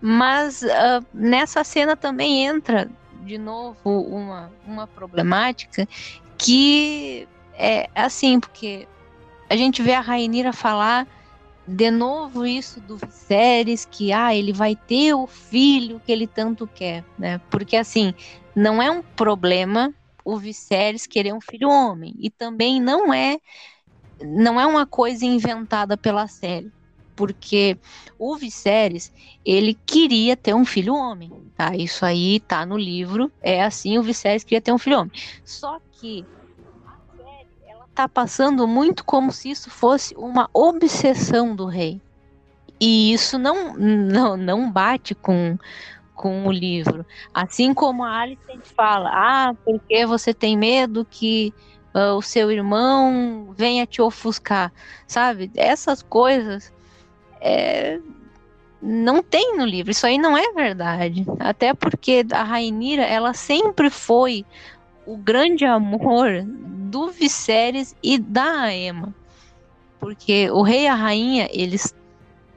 mas uh, nessa cena também entra de novo uma, uma problemática que é assim, porque a gente vê a Rainira falar de novo isso do Viserys, que ah, ele vai ter o filho que ele tanto quer, né? Porque assim, não é um problema o Viserys querer um filho homem, e também não é não é uma coisa inventada pela série, porque o Viserys, ele queria ter um filho homem, tá? Isso aí tá no livro, é assim, o Viserys queria ter um filho homem. Só que série, ela tá passando muito como se isso fosse uma obsessão do rei. E isso não não, não bate com com o livro. Assim como a Alicent fala, ah, porque você tem medo que uh, o seu irmão venha te ofuscar, sabe? Essas coisas é, não tem no livro. Isso aí não é verdade. Até porque a Rainira, ela sempre foi o grande amor do Viserys e da Aema. Porque o rei e a rainha, eles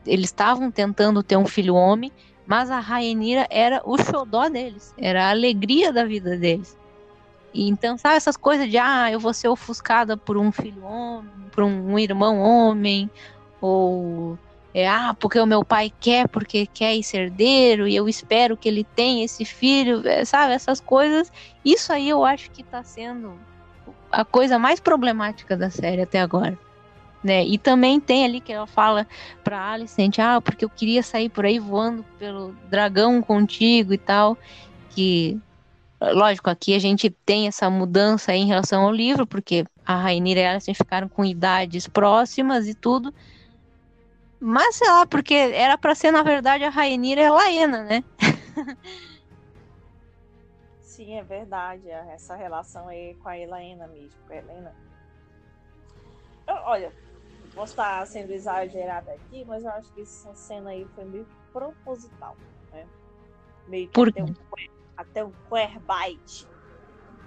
eles estavam tentando ter um filho homem, mas a Rainira era o xodó deles, era a alegria da vida deles. E então, sabe essas coisas de, ah, eu vou ser ofuscada por um filho homem, por um irmão homem, ou é, ah, porque o meu pai quer, porque quer ser herdeiro, e eu espero que ele tenha esse filho, é, sabe? Essas coisas. Isso aí eu acho que está sendo a coisa mais problemática da série até agora. Né? E também tem ali que ela fala pra Alicent, ah, porque eu queria sair por aí voando pelo dragão contigo e tal, que lógico, aqui a gente tem essa mudança em relação ao livro, porque a Rainira e a Alicent ficaram com idades próximas e tudo, mas sei lá, porque era para ser, na verdade, a Rainira e a Laena, né? Sim, é verdade. É essa relação aí com a Helena mesmo, com a Helena. Eu, olha, posso estar sendo exagerada aqui, mas eu acho que essa cena aí foi meio proposital, né? Meio que Por... até, um, até um querbite,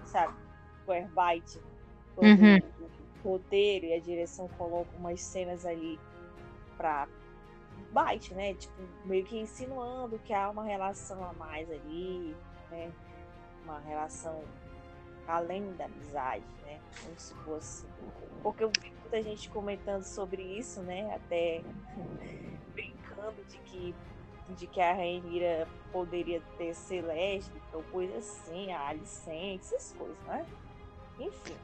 sabe? Querbite. Uhum. O roteiro e a direção colocam umas cenas ali pra bite, né? Tipo, meio que insinuando que há uma relação a mais ali, né? Uma relação além da amizade, né? Como se fosse. Porque eu vi muita gente comentando sobre isso, né? Até brincando de que, de que a Rainira poderia ter ser lésbica ou coisa assim, a Alicente, essas coisas, né? Enfim.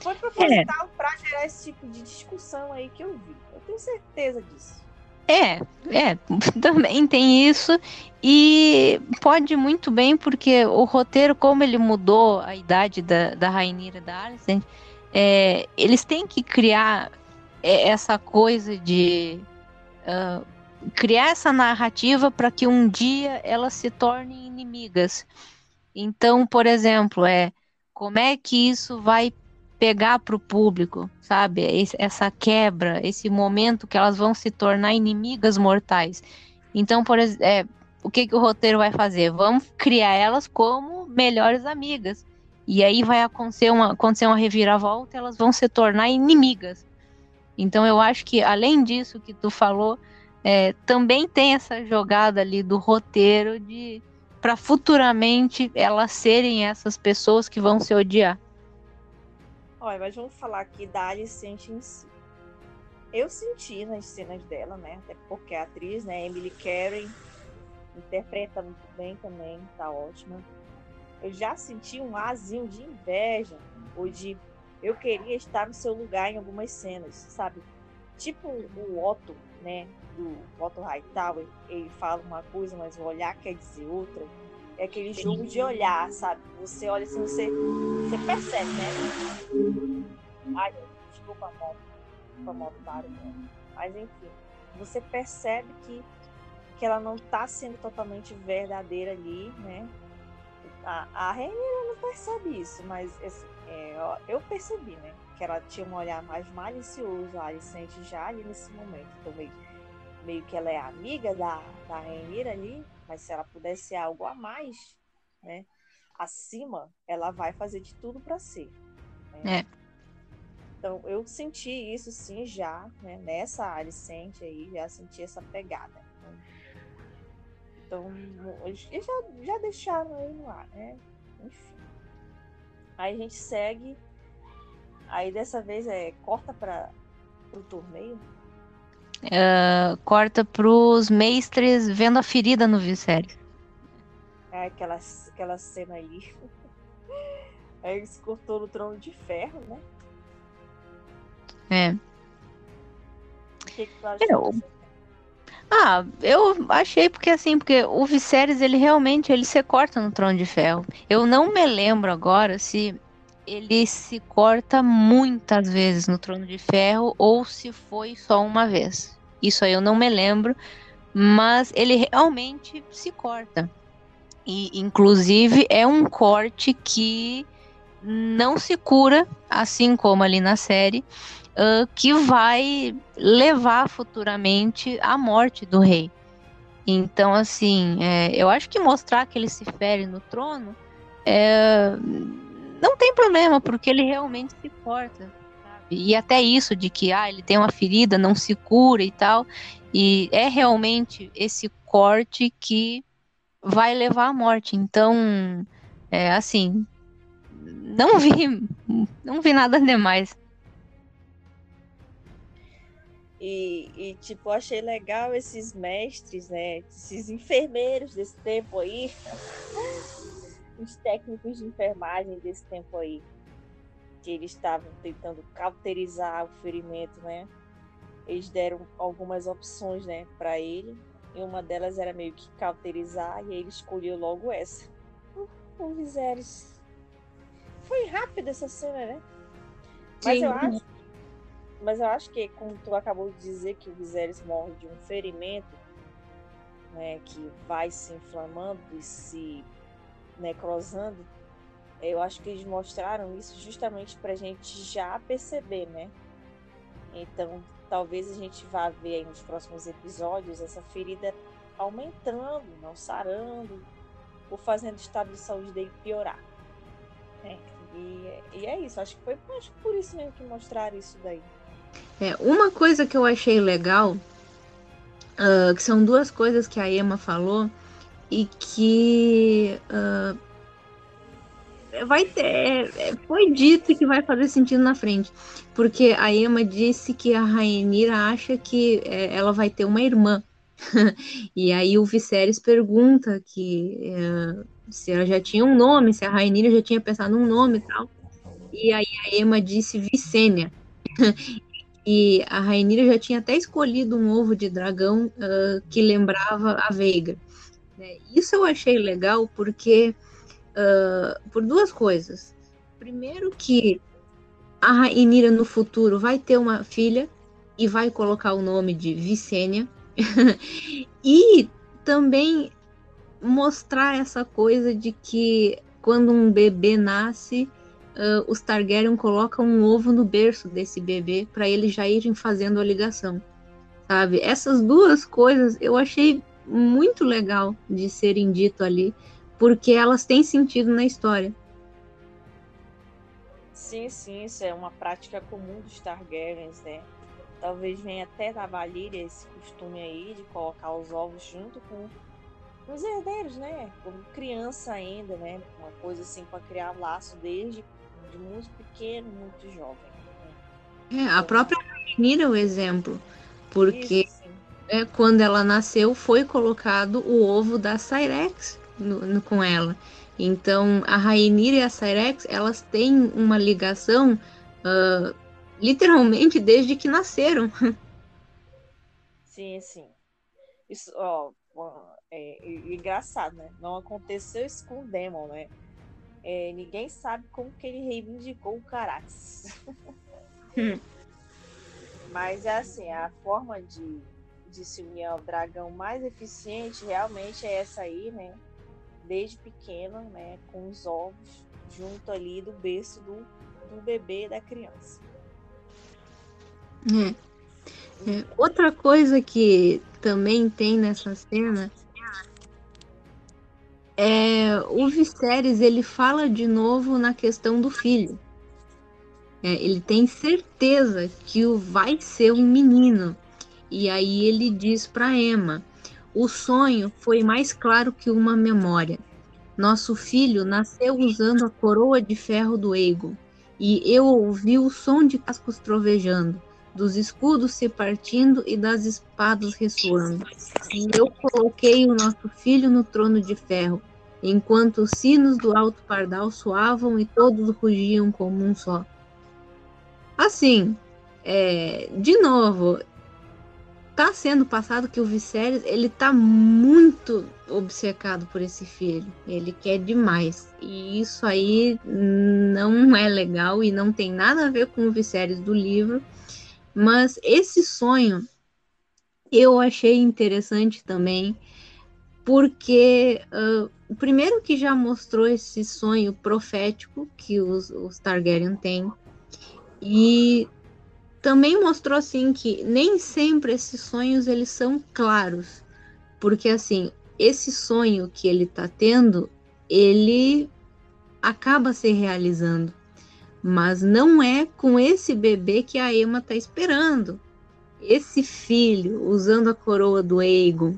Foi proposital é. para gerar esse tipo de discussão aí que eu vi. Eu tenho certeza disso. É, é, também tem isso. E pode muito bem, porque o roteiro, como ele mudou a idade da, da Rainira da Alicent, é, eles têm que criar é, essa coisa de uh, criar essa narrativa para que um dia elas se tornem inimigas. Então, por exemplo, é como é que isso vai pegar para o público, sabe? Essa quebra, esse momento que elas vão se tornar inimigas mortais. Então, por é, o que, que o roteiro vai fazer? Vamos criar elas como melhores amigas. E aí vai acontecer uma, acontecer uma reviravolta, elas vão se tornar inimigas. Então eu acho que, além disso que tu falou, é, também tem essa jogada ali do roteiro de para futuramente elas serem essas pessoas que vão se odiar. Olha, mas vamos falar aqui da Alicente em si. Eu senti nas cenas dela, né? Até porque a atriz, né, Emily Carey, interpreta muito bem também, tá ótima. Eu já senti um azinho de inveja, ou de eu queria estar no seu lugar em algumas cenas, sabe? Tipo o Otto, né? Do Otto Hightower, ele fala uma coisa, mas o olhar quer dizer outra é aquele jogo de olhar, sabe? Você olha assim, você, você percebe, né? Ai, desculpa a moto. Desculpa a moto, para, né? Mas enfim, você percebe que, que ela não está sendo totalmente verdadeira ali, né? A, a Rainha não percebe isso, mas assim, é, eu percebi, né? Que ela tinha um olhar mais malicioso, a Alicente já ali nesse momento. Então, meio, meio que ela é amiga da, da Rainha ali, mas se ela puder ser algo a mais, né, acima, ela vai fazer de tudo para ser. Né? É. Então, eu senti isso sim já, né, nessa Alicente aí, já senti essa pegada. Então, eles já, já deixaram aí no ar, né? Enfim. Aí a gente segue. Aí dessa vez é corta para o torneio. Uh, corta pros mestres vendo a ferida no Viserys. É aquela, aquela cena ali. Aí ele se cortou no trono de ferro, né? É. O que, que tu achou? Eu... Ah, eu achei porque assim, porque o Viserys ele realmente ele se corta no trono de ferro. Eu não me lembro agora se ele se corta muitas vezes no Trono de Ferro ou se foi só uma vez. Isso aí eu não me lembro, mas ele realmente se corta. E inclusive é um corte que não se cura, assim como ali na série, uh, que vai levar futuramente à morte do rei. Então, assim, é, eu acho que mostrar que ele se fere no trono é, não tem problema, porque ele realmente se sabe? E até isso de que ah, ele tem uma ferida, não se cura e tal. E é realmente esse corte que vai levar à morte. Então, é assim, não vi, não vi nada demais. E, e, tipo, achei legal esses mestres, né? Esses enfermeiros desse tempo aí. Os técnicos de enfermagem desse tempo aí. Que eles estavam tentando cauterizar o ferimento, né? Eles deram algumas opções, né, para ele. E uma delas era meio que cauterizar, e ele escolheu logo essa. O Viserys. Foi rápida essa cena, né? Mas Sim. eu acho mas eu acho que, como tu acabou de dizer, que o Viserys morre de um ferimento, né, que vai se inflamando e se necrosando, eu acho que eles mostraram isso justamente para a gente já perceber, né? Então, talvez a gente vá ver nos próximos episódios essa ferida aumentando, não sarando, ou fazendo o estado de saúde dele piorar. Né? E, e é isso, acho que foi acho que por isso mesmo que mostraram isso daí. É, uma coisa que eu achei legal, uh, que são duas coisas que a Emma falou e que uh, vai ter, é, foi dito que vai fazer sentido na frente, porque a Emma disse que a Rainira acha que é, ela vai ter uma irmã. e aí o Viserys pergunta que é, se ela já tinha um nome, se a Rainira já tinha pensado num nome e tal. E aí a Emma disse Vicênia. E a Rainira já tinha até escolhido um ovo de dragão uh, que lembrava a Veiga. Né? Isso eu achei legal porque uh, por duas coisas. Primeiro que a Rainira no futuro vai ter uma filha e vai colocar o nome de Vicênia. e também mostrar essa coisa de que quando um bebê nasce, uh, os Targaryen colocam um ovo no berço desse bebê para eles já irem fazendo a ligação, sabe? Essas duas coisas eu achei muito legal de serem dito ali, porque elas têm sentido na história. Sim, sim, isso é uma prática comum dos Targaryens, né? Talvez venha até da Valíria esse costume aí de colocar os ovos junto com os herdeiros, né? Como criança ainda, né? Uma coisa assim para criar laço desde de muito pequeno, muito jovem. É, a própria Rainira é o exemplo, porque é, quando ela nasceu foi colocado o ovo da Cyrex no, no, com ela. Então a Rainira e a Cyrex elas têm uma ligação uh, literalmente desde que nasceram. Sim, sim. Isso, ó, é, é, engraçado, né? Não aconteceu isso com o Demon, né? É, ninguém sabe como que ele reivindicou o Carax. Hum. Mas é assim, a forma de, de se unir ao dragão mais eficiente realmente é essa aí, né? Desde pequeno, né? Com os ovos junto ali do berço do, do bebê da criança. É. É. Outra coisa que também tem nessa cena é, o Viserys ele fala de novo na questão do filho. É, ele tem certeza que o vai ser um menino. E aí ele diz para Emma: o sonho foi mais claro que uma memória. Nosso filho nasceu usando a coroa de ferro do Aegon, e eu ouvi o som de cascos trovejando, dos escudos se partindo e das espadas ressoando. E eu coloquei o nosso filho no trono de ferro, enquanto os sinos do alto pardal soavam e todos rugiam como um só. Assim, é, de novo, tá sendo passado que o Viserys ele tá muito obcecado por esse filho. Ele quer demais. E isso aí não é legal e não tem nada a ver com o Viserys do livro. Mas esse sonho eu achei interessante também, porque uh, primeiro que já mostrou esse sonho profético que os, os Targaryen têm, e também mostrou assim que nem sempre esses sonhos eles são claros, porque assim esse sonho que ele está tendo, ele acaba se realizando. mas não é com esse bebê que a Emma está esperando. Esse filho usando a coroa do Aegon,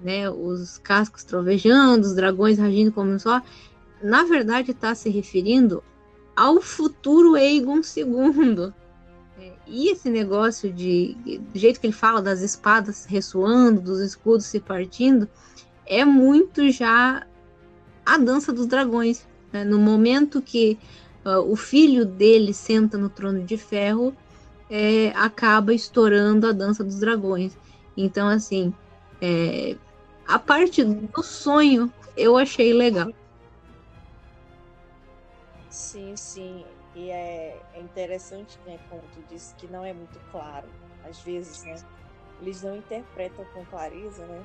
né, os cascos trovejando, os dragões agindo como só, na verdade está se referindo ao futuro Aegon II. E esse negócio de do jeito que ele fala das espadas ressoando, dos escudos se partindo, é muito já a dança dos dragões. Né? No momento que uh, o filho dele senta no trono de ferro, é, acaba estourando a dança dos dragões. Então, assim, é, a parte do sonho eu achei legal. Sim, sim. E é, é interessante, né, como tu disse, que não é muito claro. Às vezes, né? Eles não interpretam com clareza, né?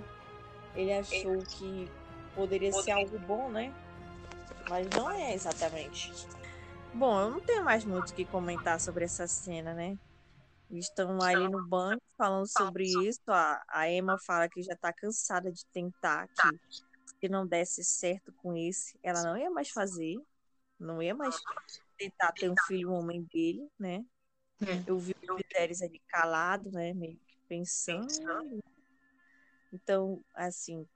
Ele achou que poderia ser algo bom, né? Mas não é exatamente. Bom, eu não tenho mais muito o que comentar sobre essa cena, né? Eles estão ali no banco falando sobre isso. A, a Emma fala que já tá cansada de tentar, que se não desse certo com esse, ela não ia mais fazer. Não ia mais tentar ter um filho homem dele, né? É. Eu vi o Viserys ali calado, né? Meio que pensando. Então, assim,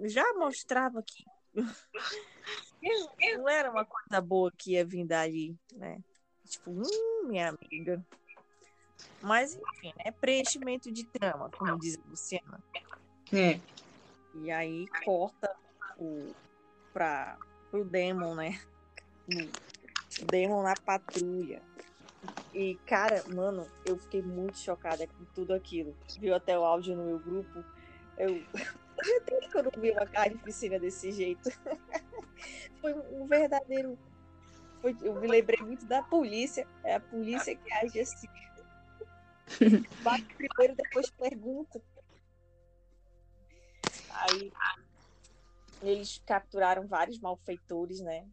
já mostrava que não era uma coisa boa que ia vir dali, né? Tipo, hum, minha amiga. Mas, enfim, é preenchimento de trama, como diz a Luciana. É. E aí corta o, pra, pro Demon, né? Demon na patrulha. E, cara, mano, eu fiquei muito chocada com tudo aquilo. Viu até o áudio no meu grupo. Eu. Tempo que eu não vi uma carnificina desse jeito. Foi um verdadeiro. Foi... Eu me lembrei muito da polícia. É a polícia que age assim. Bate primeiro, depois pergunta. Aí eles capturaram vários malfeitores, né?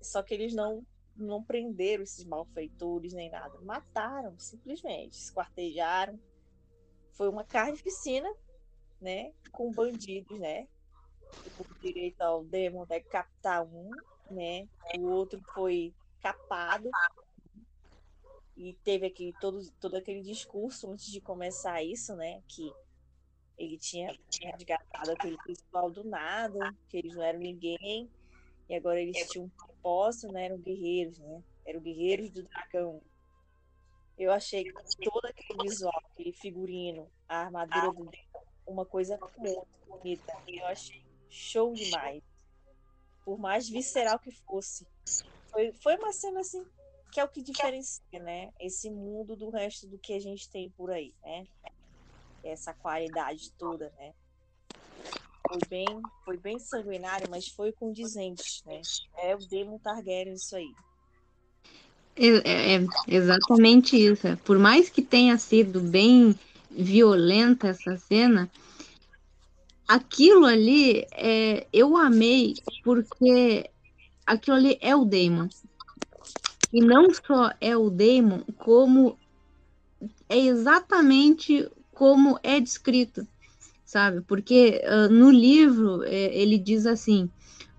Só que eles não não prenderam esses malfeitores nem nada. Mataram, simplesmente. Esquartejaram. Foi uma carnificina, né? Com bandidos, né? O direito ao demon decapitar um, né? O outro foi capado. E teve aqui todo, todo aquele discurso antes de começar isso, né? Que ele tinha, tinha resgatado aquele pessoal do nada, que eles não eram ninguém, e agora eles tinham um propósito, né? Eram guerreiros, né? Eram guerreiros do dragão. Eu achei todo aquele visual, aquele figurino, a armadura do uma coisa muito bonita. Eu achei show demais. Por mais visceral que fosse. Foi, foi uma cena assim que é o que diferencia, né? Esse mundo do resto do que a gente tem por aí, né? Essa qualidade toda, né? Foi bem, foi bem sanguinário, mas foi condizente, né? É o Demon Targaryen isso aí. É, é, exatamente isso. Por mais que tenha sido bem violenta essa cena, aquilo ali é, eu amei porque aquilo ali é o Damon. E não só é o Damon, como é exatamente como é descrito sabe? Porque uh, no livro é, ele diz assim: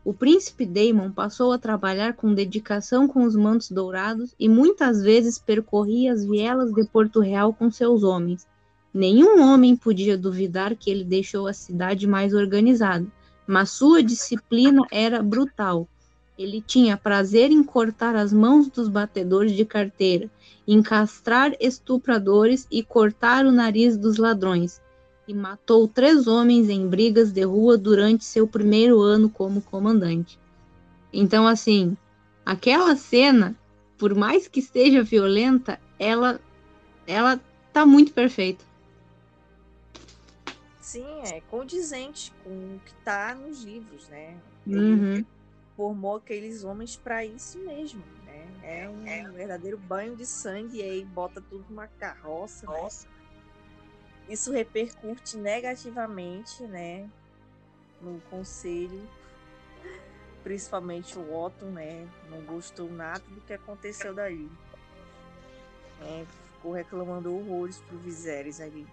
o príncipe Daemon passou a trabalhar com dedicação com os mantos dourados e muitas vezes percorria as vielas de Porto Real com seus homens. Nenhum homem podia duvidar que ele deixou a cidade mais organizada, mas sua disciplina era brutal. Ele tinha prazer em cortar as mãos dos batedores de carteira, encastrar estupradores e cortar o nariz dos ladrões e matou três homens em brigas de rua durante seu primeiro ano como comandante. Então, assim, aquela cena, por mais que seja violenta, ela, ela tá muito perfeita. Sim, é condizente com o que tá nos livros, né? Uhum. formou aqueles homens para isso mesmo, né? É um é. verdadeiro banho de sangue e aí bota tudo numa carroça, né? Nossa. Né? Isso repercute negativamente, né, no conselho, principalmente o Otto, né, não gostou nada do que aconteceu daí. É, ficou reclamando horrores pro Viserys ali,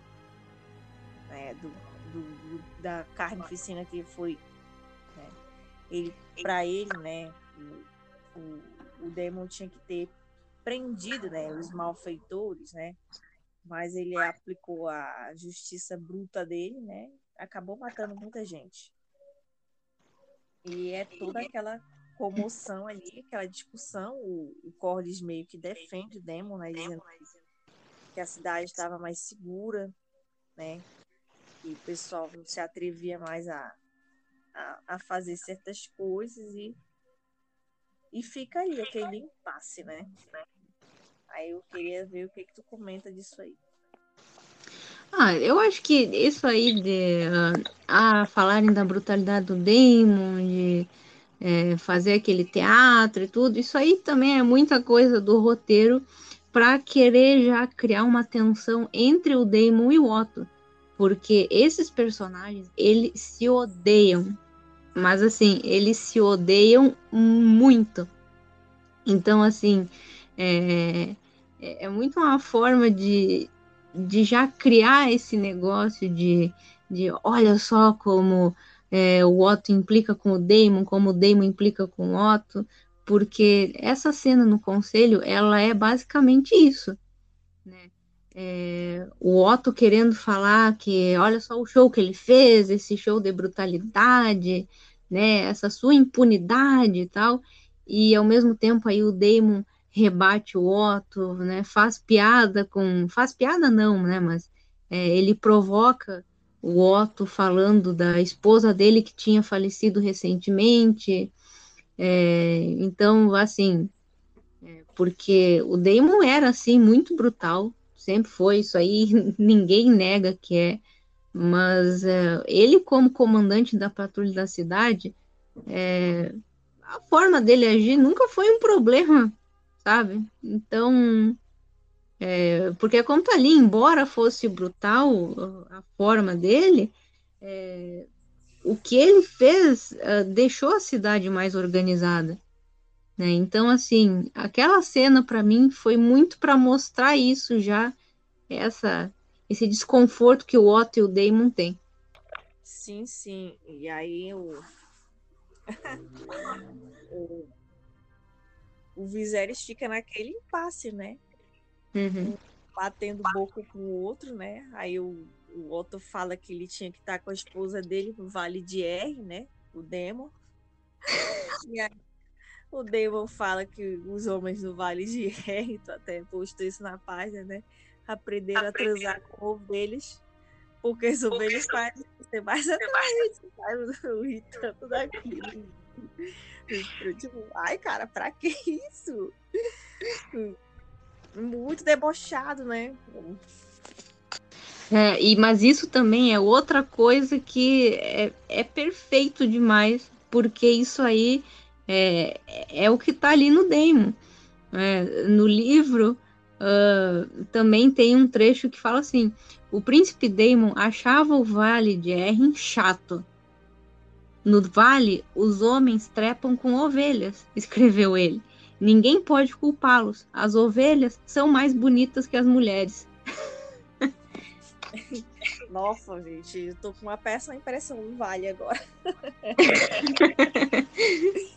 né, do, do, do da carnificina que foi, né, ele, para ele, né, o, o o Demon tinha que ter prendido, né, os malfeitores, né? Mas ele aplicou a justiça bruta dele, né? Acabou matando muita gente. E é toda aquela comoção ali, aquela discussão. O, o Corlys meio que defende o Demon, né? Dizendo que a cidade estava mais segura, né? E o pessoal não se atrevia mais a, a, a fazer certas coisas e, e fica aí aquele impasse, né? Aí eu queria ver o que, que tu comenta disso aí. Ah, eu acho que isso aí de uh, ah, falarem da brutalidade do Damon, de é, fazer aquele teatro e tudo, isso aí também é muita coisa do roteiro para querer já criar uma tensão entre o Damon e o Otto. Porque esses personagens, eles se odeiam. Mas assim, eles se odeiam muito. Então, assim, é, é, é muito uma forma de, de já criar esse negócio de, de olha só como é, o Otto implica com o Damon, como o Damon implica com o Otto, porque essa cena no conselho, ela é basicamente isso, né? É, o Otto querendo falar que olha só o show que ele fez, esse show de brutalidade, né? Essa sua impunidade e tal, e ao mesmo tempo aí o Damon rebate o Otto, né? Faz piada com, faz piada não, né? Mas é, ele provoca o Otto falando da esposa dele que tinha falecido recentemente. É, então, assim, é, porque o Damon era assim muito brutal, sempre foi isso aí, ninguém nega que é. Mas é, ele, como comandante da patrulha da cidade, é, a forma dele agir nunca foi um problema, sabe? Então, é, porque tá ali, embora fosse brutal a forma dele, é, o que ele fez uh, deixou a cidade mais organizada. Né? Então, assim, aquela cena para mim foi muito para mostrar isso já, essa, esse desconforto que o Otto e o Damon têm. Sim, sim. E aí o, o, o Viserys fica naquele impasse, né? Uhum. Batendo boca com o outro, né? Aí o, o Otto fala que ele tinha que estar com a esposa dele no Vale de R, né? O Demon. E aí, o Demon fala que os homens no Vale de R, tu até postou isso na página, né? Aprenderam a transar com ovelhas, porque as ovelhas fazem ser mais atraentes, sabe? O irritando daquilo. Eu, tipo, ai, cara, pra que isso? Muito debochado, né? É, e, mas isso também é outra coisa que é, é perfeito demais, porque isso aí é, é o que está ali no demo. É, no livro uh, também tem um trecho que fala assim: o príncipe Daemon achava o vale de Erin chato. No vale, os homens trepam com ovelhas, escreveu ele. Ninguém pode culpá-los. As ovelhas são mais bonitas que as mulheres. Nossa, gente, eu tô com uma péssima impressão no Vale agora.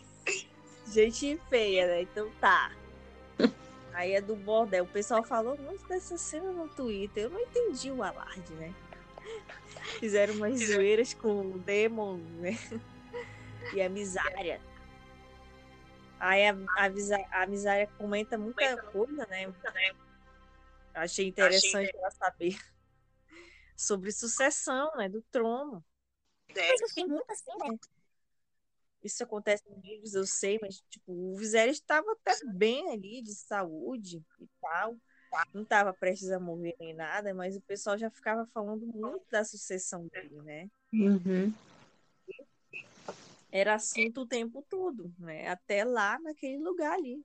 gente feia, né? Então tá. Aí é do bordel. O pessoal falou muito dessa cena no Twitter. Eu não entendi o alarde, né? Fizeram umas zoeiras com o Demon, né? E a Misária. Aí a, a, a Misária comenta muita coisa, né? Achei interessante ela saber sobre sucessão, né, do trono. É, assim, muito assim, né? Isso acontece em livros, eu sei, mas tipo, o Viserys estava até bem ali de saúde e tal. Não estava prestes a morrer nem nada, mas o pessoal já ficava falando muito da sucessão dele, né? Uhum. Era assunto o tempo todo, né? Até lá naquele lugar ali.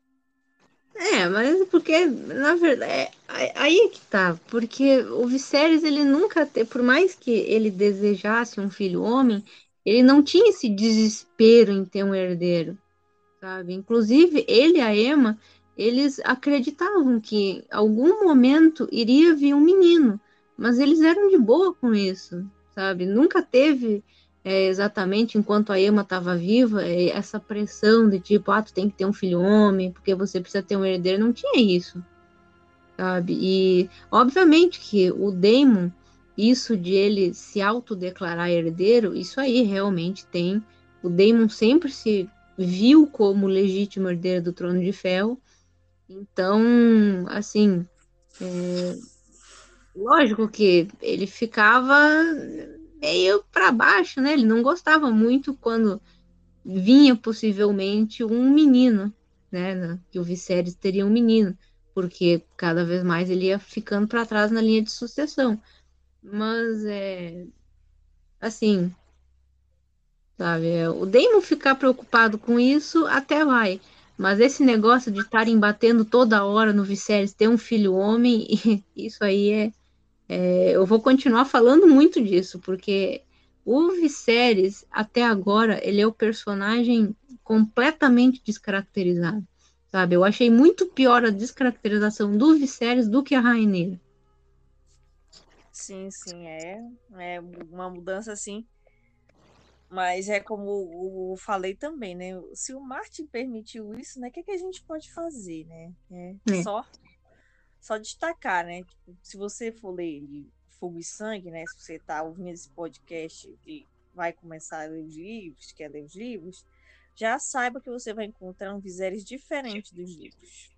É, mas porque, na verdade, é, aí é que tá, porque o Viserys, ele nunca, por mais que ele desejasse um filho homem, ele não tinha esse desespero em ter um herdeiro, sabe? Inclusive, ele e a Emma, eles acreditavam que algum momento iria vir um menino, mas eles eram de boa com isso, sabe? Nunca teve é, exatamente enquanto a Emma estava viva, é, essa pressão de tipo, ah, tu tem que ter um filho homem, porque você precisa ter um herdeiro, não tinha isso, sabe? E obviamente que o Damon, isso de ele se autodeclarar herdeiro, isso aí realmente tem. O Damon sempre se viu como legítimo herdeiro do Trono de Ferro, então, assim, é, lógico que ele ficava meio para baixo, né? Ele não gostava muito quando vinha possivelmente um menino, né? Que o Viserys teria um menino, porque cada vez mais ele ia ficando para trás na linha de sucessão. Mas é assim, sabe? É, o Daemon ficar preocupado com isso até vai. Mas esse negócio de estarem batendo toda hora no Viserys ter um filho homem, isso aí é, é, eu vou continuar falando muito disso, porque o Viserys, até agora, ele é o personagem completamente descaracterizado, sabe? Eu achei muito pior a descaracterização do Viserys do que a Rainha. Sim, sim, é, é uma mudança assim. Mas é como eu falei também, né? Se o Martin permitiu isso, né? O que, é que a gente pode fazer, né? É, é. Só só destacar, né? Tipo, se você for ler de Fogo e Sangue, né? Se você está ouvindo esse podcast e vai começar a ler os livros, quer ler os livros, já saiba que você vai encontrar um Viserys diferente dos livros.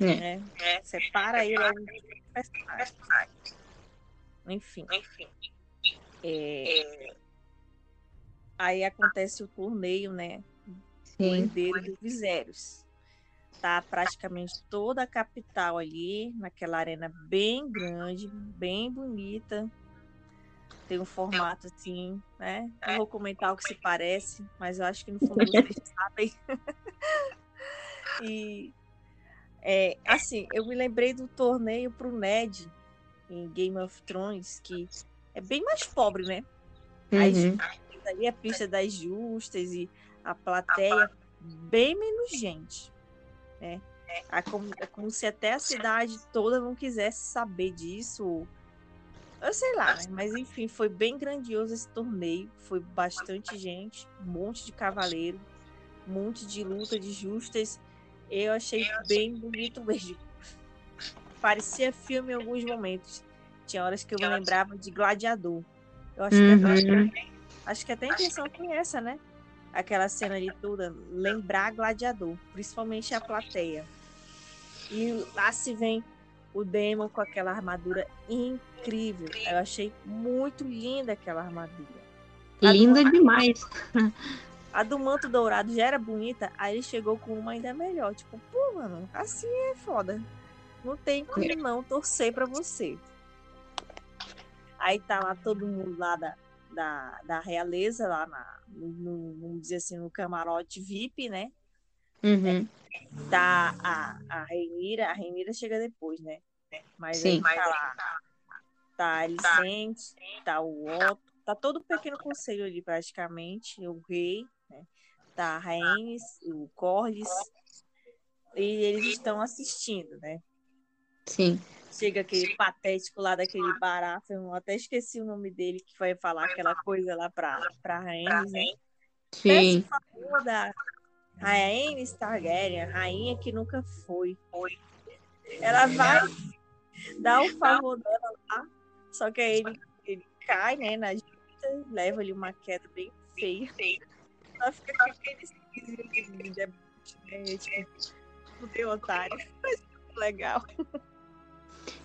É. Né? Separa ele algum personagem. Enfim. Enfim. É... Aí acontece o torneio, né? Sim. O herdeiro do Viserys tá praticamente toda a capital ali, naquela arena bem grande, bem bonita. Tem um formato assim, né? Não vou comentar o que se parece, mas eu acho que no fundo vocês sabem. e é, assim, eu me lembrei do torneio pro Ned em Game of Thrones, que é bem mais pobre, né? Uhum. As, ali a pista das justas e a plateia bem menos gente. Né? É como, é como se até a cidade toda não quisesse saber disso. Eu sei lá, né? mas enfim, foi bem grandioso esse torneio. Foi bastante gente, um monte de cavaleiro, um monte de luta de justas. Eu achei bem bonito mesmo. Parecia filme em alguns momentos. Tinha horas que eu me lembrava de Gladiador. Eu acho, uhum. que, acho que até a intenção foi essa, né? aquela cena de tudo, lembrar Gladiador, principalmente a plateia. E lá se vem o Demon com aquela armadura incrível. Eu achei muito linda aquela armadura. A linda do... demais. A do manto dourado já era bonita, aí ele chegou com uma ainda melhor. Tipo, pô, mano, assim é foda. Não tem como não torcer para você. Aí tá lá todo mundo lá da, da, da realeza, lá na, no, vamos dizer assim, no camarote VIP, né? Uhum. Tá a, a Reinira, a Reinira chega depois, né? Mas Sim. aí tá lá, tá a Alicente, tá o Otto, tá todo o pequeno conselho ali praticamente, o rei, né? Tá a Rhaenys, o Corlys, e eles estão assistindo, né? Sim. Chega aquele patético lá daquele Baratheon, até esqueci o nome dele, que foi falar aquela coisa lá pra, pra Rhaenys, né? Sim. Favor da Rhaenys Targaryen, rainha que nunca foi. Ela vai dar o favor dela lá, só que aí ele, ele cai, né, na junta, leva ali uma queda bem feia. Ela fica com aquele de deboche, né? Tipo, fudeu, otário. Mas legal.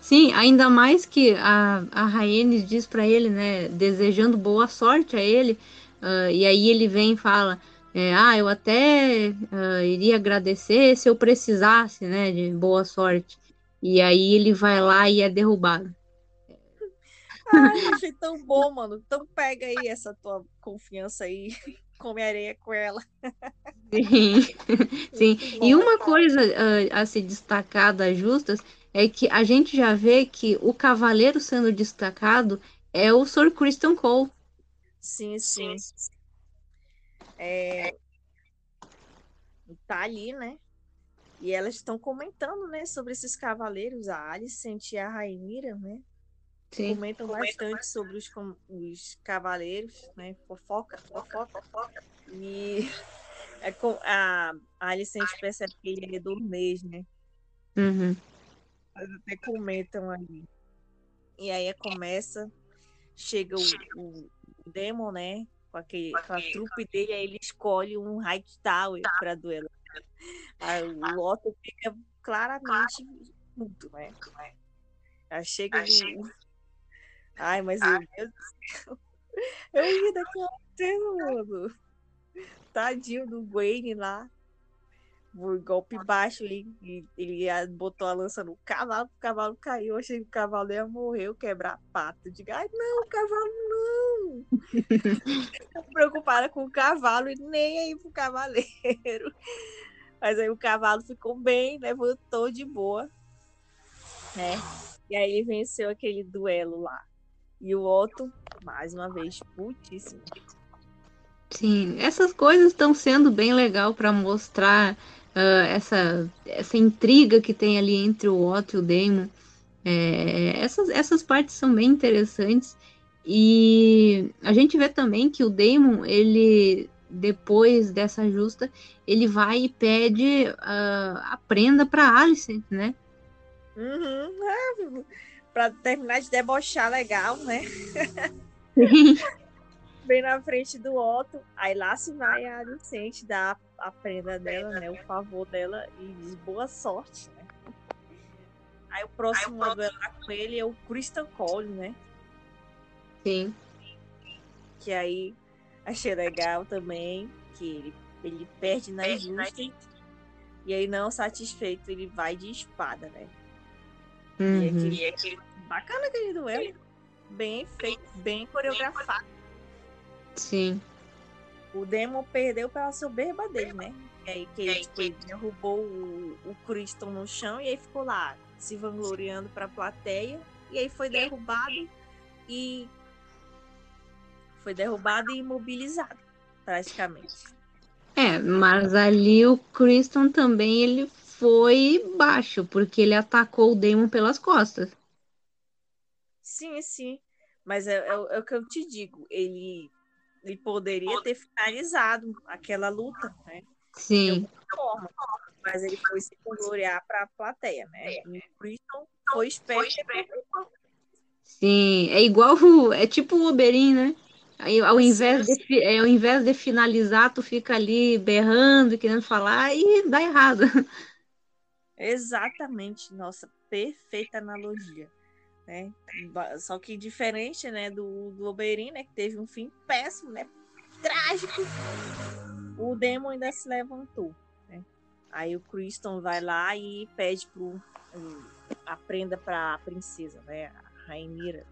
Sim, ainda mais que a, a Rhaenys diz para ele, né, desejando boa sorte a ele, uh, e aí ele vem e fala, é, ah, eu até uh, iria agradecer se eu precisasse, né, de boa sorte. E aí ele vai lá e é derrubado. Ai, achei tão bom, mano. Então pega aí essa tua confiança aí, come areia com ela. Sim, sim. E uma coisa uh, a se destacar das justas é que a gente já vê que o cavaleiro sendo destacado é o Sir Christian Cole. Sim, sim. É... Tá ali, né? E elas estão comentando, né, sobre esses cavaleiros, a Alicent e a Rainira, né? Sim. comentam bastante sobre os, os cavaleiros, né? Fofoca, fofoca, fofoca. E é com, a, a Alicente percebe que ele é do mês, né? Uhum. Até comentam ali. E aí começa, chega o, o, Demon, né? Com aquele, aquela trupe dele, aí ele escolhe um High Tower para duelo. Aí o Otto fica claramente muito, né? Aí chega no, Ai, mas meu Deus do céu. Eu ri daquela cena, mano. Tadinho do Wayne lá. Por golpe baixo, ele, ele botou a lança no cavalo, o cavalo caiu. Eu achei que o cavalo ia morrer, quebrar a pata. Eu digo, ai, não, o cavalo não. Preocupada com o cavalo e nem aí pro cavaleiro. Mas aí o cavalo ficou bem, levantou de boa. Né? E aí ele venceu aquele duelo lá. E o Otto, mais uma vez, putíssimo. Sim, essas coisas estão sendo bem legal para mostrar uh, essa, essa intriga que tem ali entre o Otto e o Damon. É, essas, essas partes são bem interessantes. E a gente vê também que o Damon, ele depois dessa justa, ele vai e pede uh, a prenda para Alice, né? Uhum. É, para terminar de debochar legal, né? Bem na frente do Otto. Aí lá se vai a Alicente dar a prenda dela, né? O favor dela e diz boa sorte, né? Aí o próximo a duelar com ele é o Christian Cole, né? Sim. Que aí achei legal também, que ele, ele perde na justa. E aí, não satisfeito, ele vai de espada, né? Uhum. E, aquele, aquele, bacana aquele duelo. Bem feito, bem coreografado. Sim. O Demon perdeu pela soberba dele, né? E aí que ele, tipo, ele derrubou o, o Criston no chão e aí ficou lá se vangloriando pra plateia. E aí foi derrubado e. Foi derrubado e imobilizado, praticamente. É, mas ali o Criston também ele foi baixo, porque ele atacou o Demon pelas costas. Sim, sim. Mas é, é, é, o que eu te digo. Ele, ele poderia ter finalizado aquela luta, né? Sim. Forma, mas ele foi se gloriar para a plateia, né? E o Christian foi esperto. Sim, é igual. O, é tipo o Oberyn, né? Aí, ao, invés. De, é, ao invés de finalizar, tu fica ali berrando, querendo falar e dá errado. Exatamente, nossa, perfeita analogia. Né? Só que diferente né, do, do Oberyn, né, que teve um fim péssimo, né, trágico, o Demon ainda se levantou. Né? Aí o Criston vai lá e pede pro, a prenda para a princesa, né, a Rainira.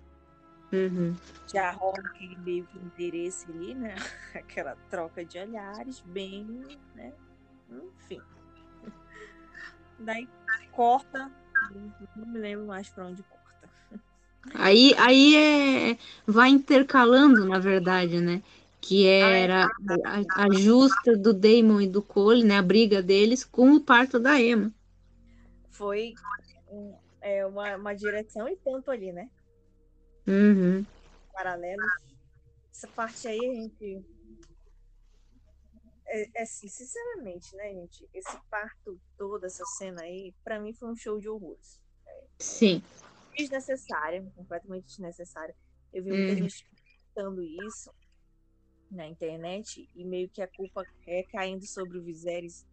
Uhum. Já rola aquele meio que interesse ali, né? Aquela troca de olhares, bem, né? Enfim. Daí corta, não me lembro mais para onde corta. Aí, aí é, vai intercalando, na verdade, né? Que era a, a, justa do Damon e do Cole, né? A briga deles com o parto da Emma. Foi é, uma, uma direção e ponto ali, né? Uhum. Paralelo. Essa parte aí a gente é, é assim, sinceramente, né, gente? Esse parto todo, essa cena aí, para mim foi um show de horrores. Sim. Desnecessária, completamente desnecessária. Eu vi muita hum. gente comentando isso na internet e meio que a culpa é caindo sobre o Viserys.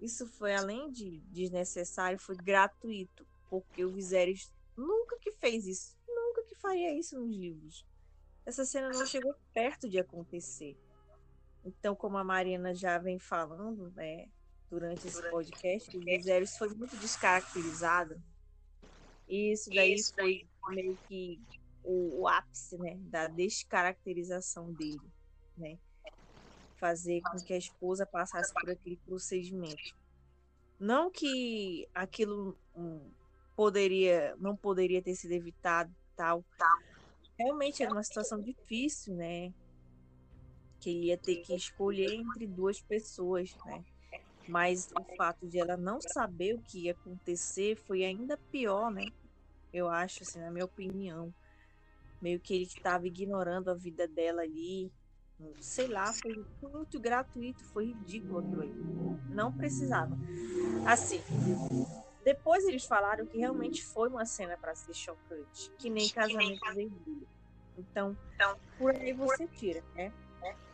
Isso foi além de desnecessário, foi gratuito, porque o Viserys nunca que fez isso, nunca que faria isso nos livros. Essa cena não chegou perto de acontecer. Então, como a Marina já vem falando, né, durante esse podcast, o Viserys foi muito descaracterizado. E isso daí isso foi meio que o, o, ápice, né, da descaracterização dele, né? Fazer com que a esposa passasse por aquele procedimento. Não que aquilo um, poderia, não poderia ter sido evitado, tal. Realmente era uma situação difícil, né? que ele ia ter que escolher entre duas pessoas, né? Mas o fato de ela não saber o que ia acontecer foi ainda pior, né? Eu acho, assim, na minha opinião. meio que ele estava ignorando a vida dela ali. Sei lá, foi muito gratuito, foi ridículo aquilo. Não precisava. Assim, depois eles falaram que realmente foi uma cena para ser chocante, que nem casamento vermelho. Então, então, por aí você tira, né?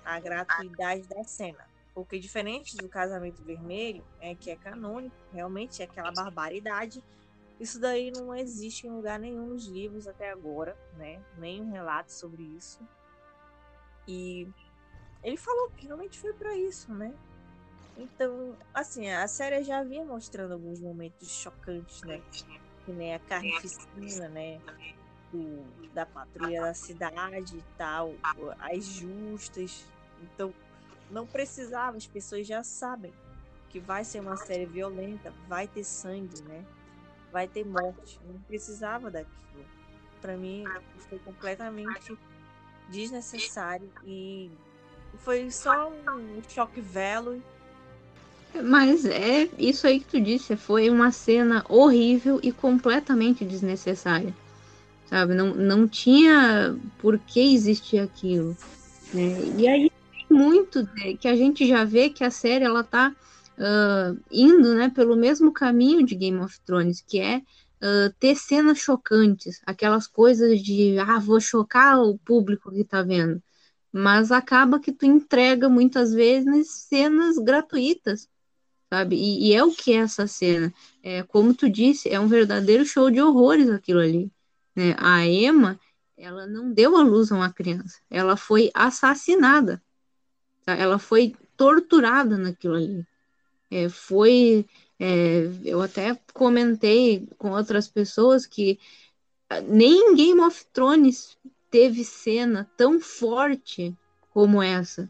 A gratuidade da cena. Porque diferente do casamento vermelho, é que é canônico, realmente é aquela barbaridade. Isso daí não existe em lugar nenhum nos livros até agora, né? Nenhum relato sobre isso. E ele falou que realmente foi para isso, né? Então, assim, a série já vinha mostrando alguns momentos chocantes, né? Que nem a carnificina, né? Do, da patrulha da cidade e tal, as justas. Então, não precisava, as pessoas já sabem que vai ser uma série violenta, vai ter sangue, né? Vai ter morte. Não precisava daquilo. Para mim, foi completamente desnecessário e foi só um choque velo. Mas é isso aí que tu disse, foi uma cena horrível e completamente desnecessária. Sabe, não, não tinha por que existir aquilo. Né? E aí muito que a gente já vê que a série ela tá uh, indo né, pelo mesmo caminho de Game of Thrones, que é uh, ter cenas chocantes, aquelas coisas de ah, vou chocar o público que tá vendo. Mas acaba que tu entrega muitas vezes cenas gratuitas, sabe? E, e é o que é essa cena. É, como tu disse, é um verdadeiro show de horrores aquilo ali. Né? A Emma, ela não deu a luz a uma criança, ela foi assassinada Tá? Ela foi torturada naquilo ali. É, foi. É, eu até comentei com outras pessoas que ah, nem Game of Thrones teve cena tão forte como essa.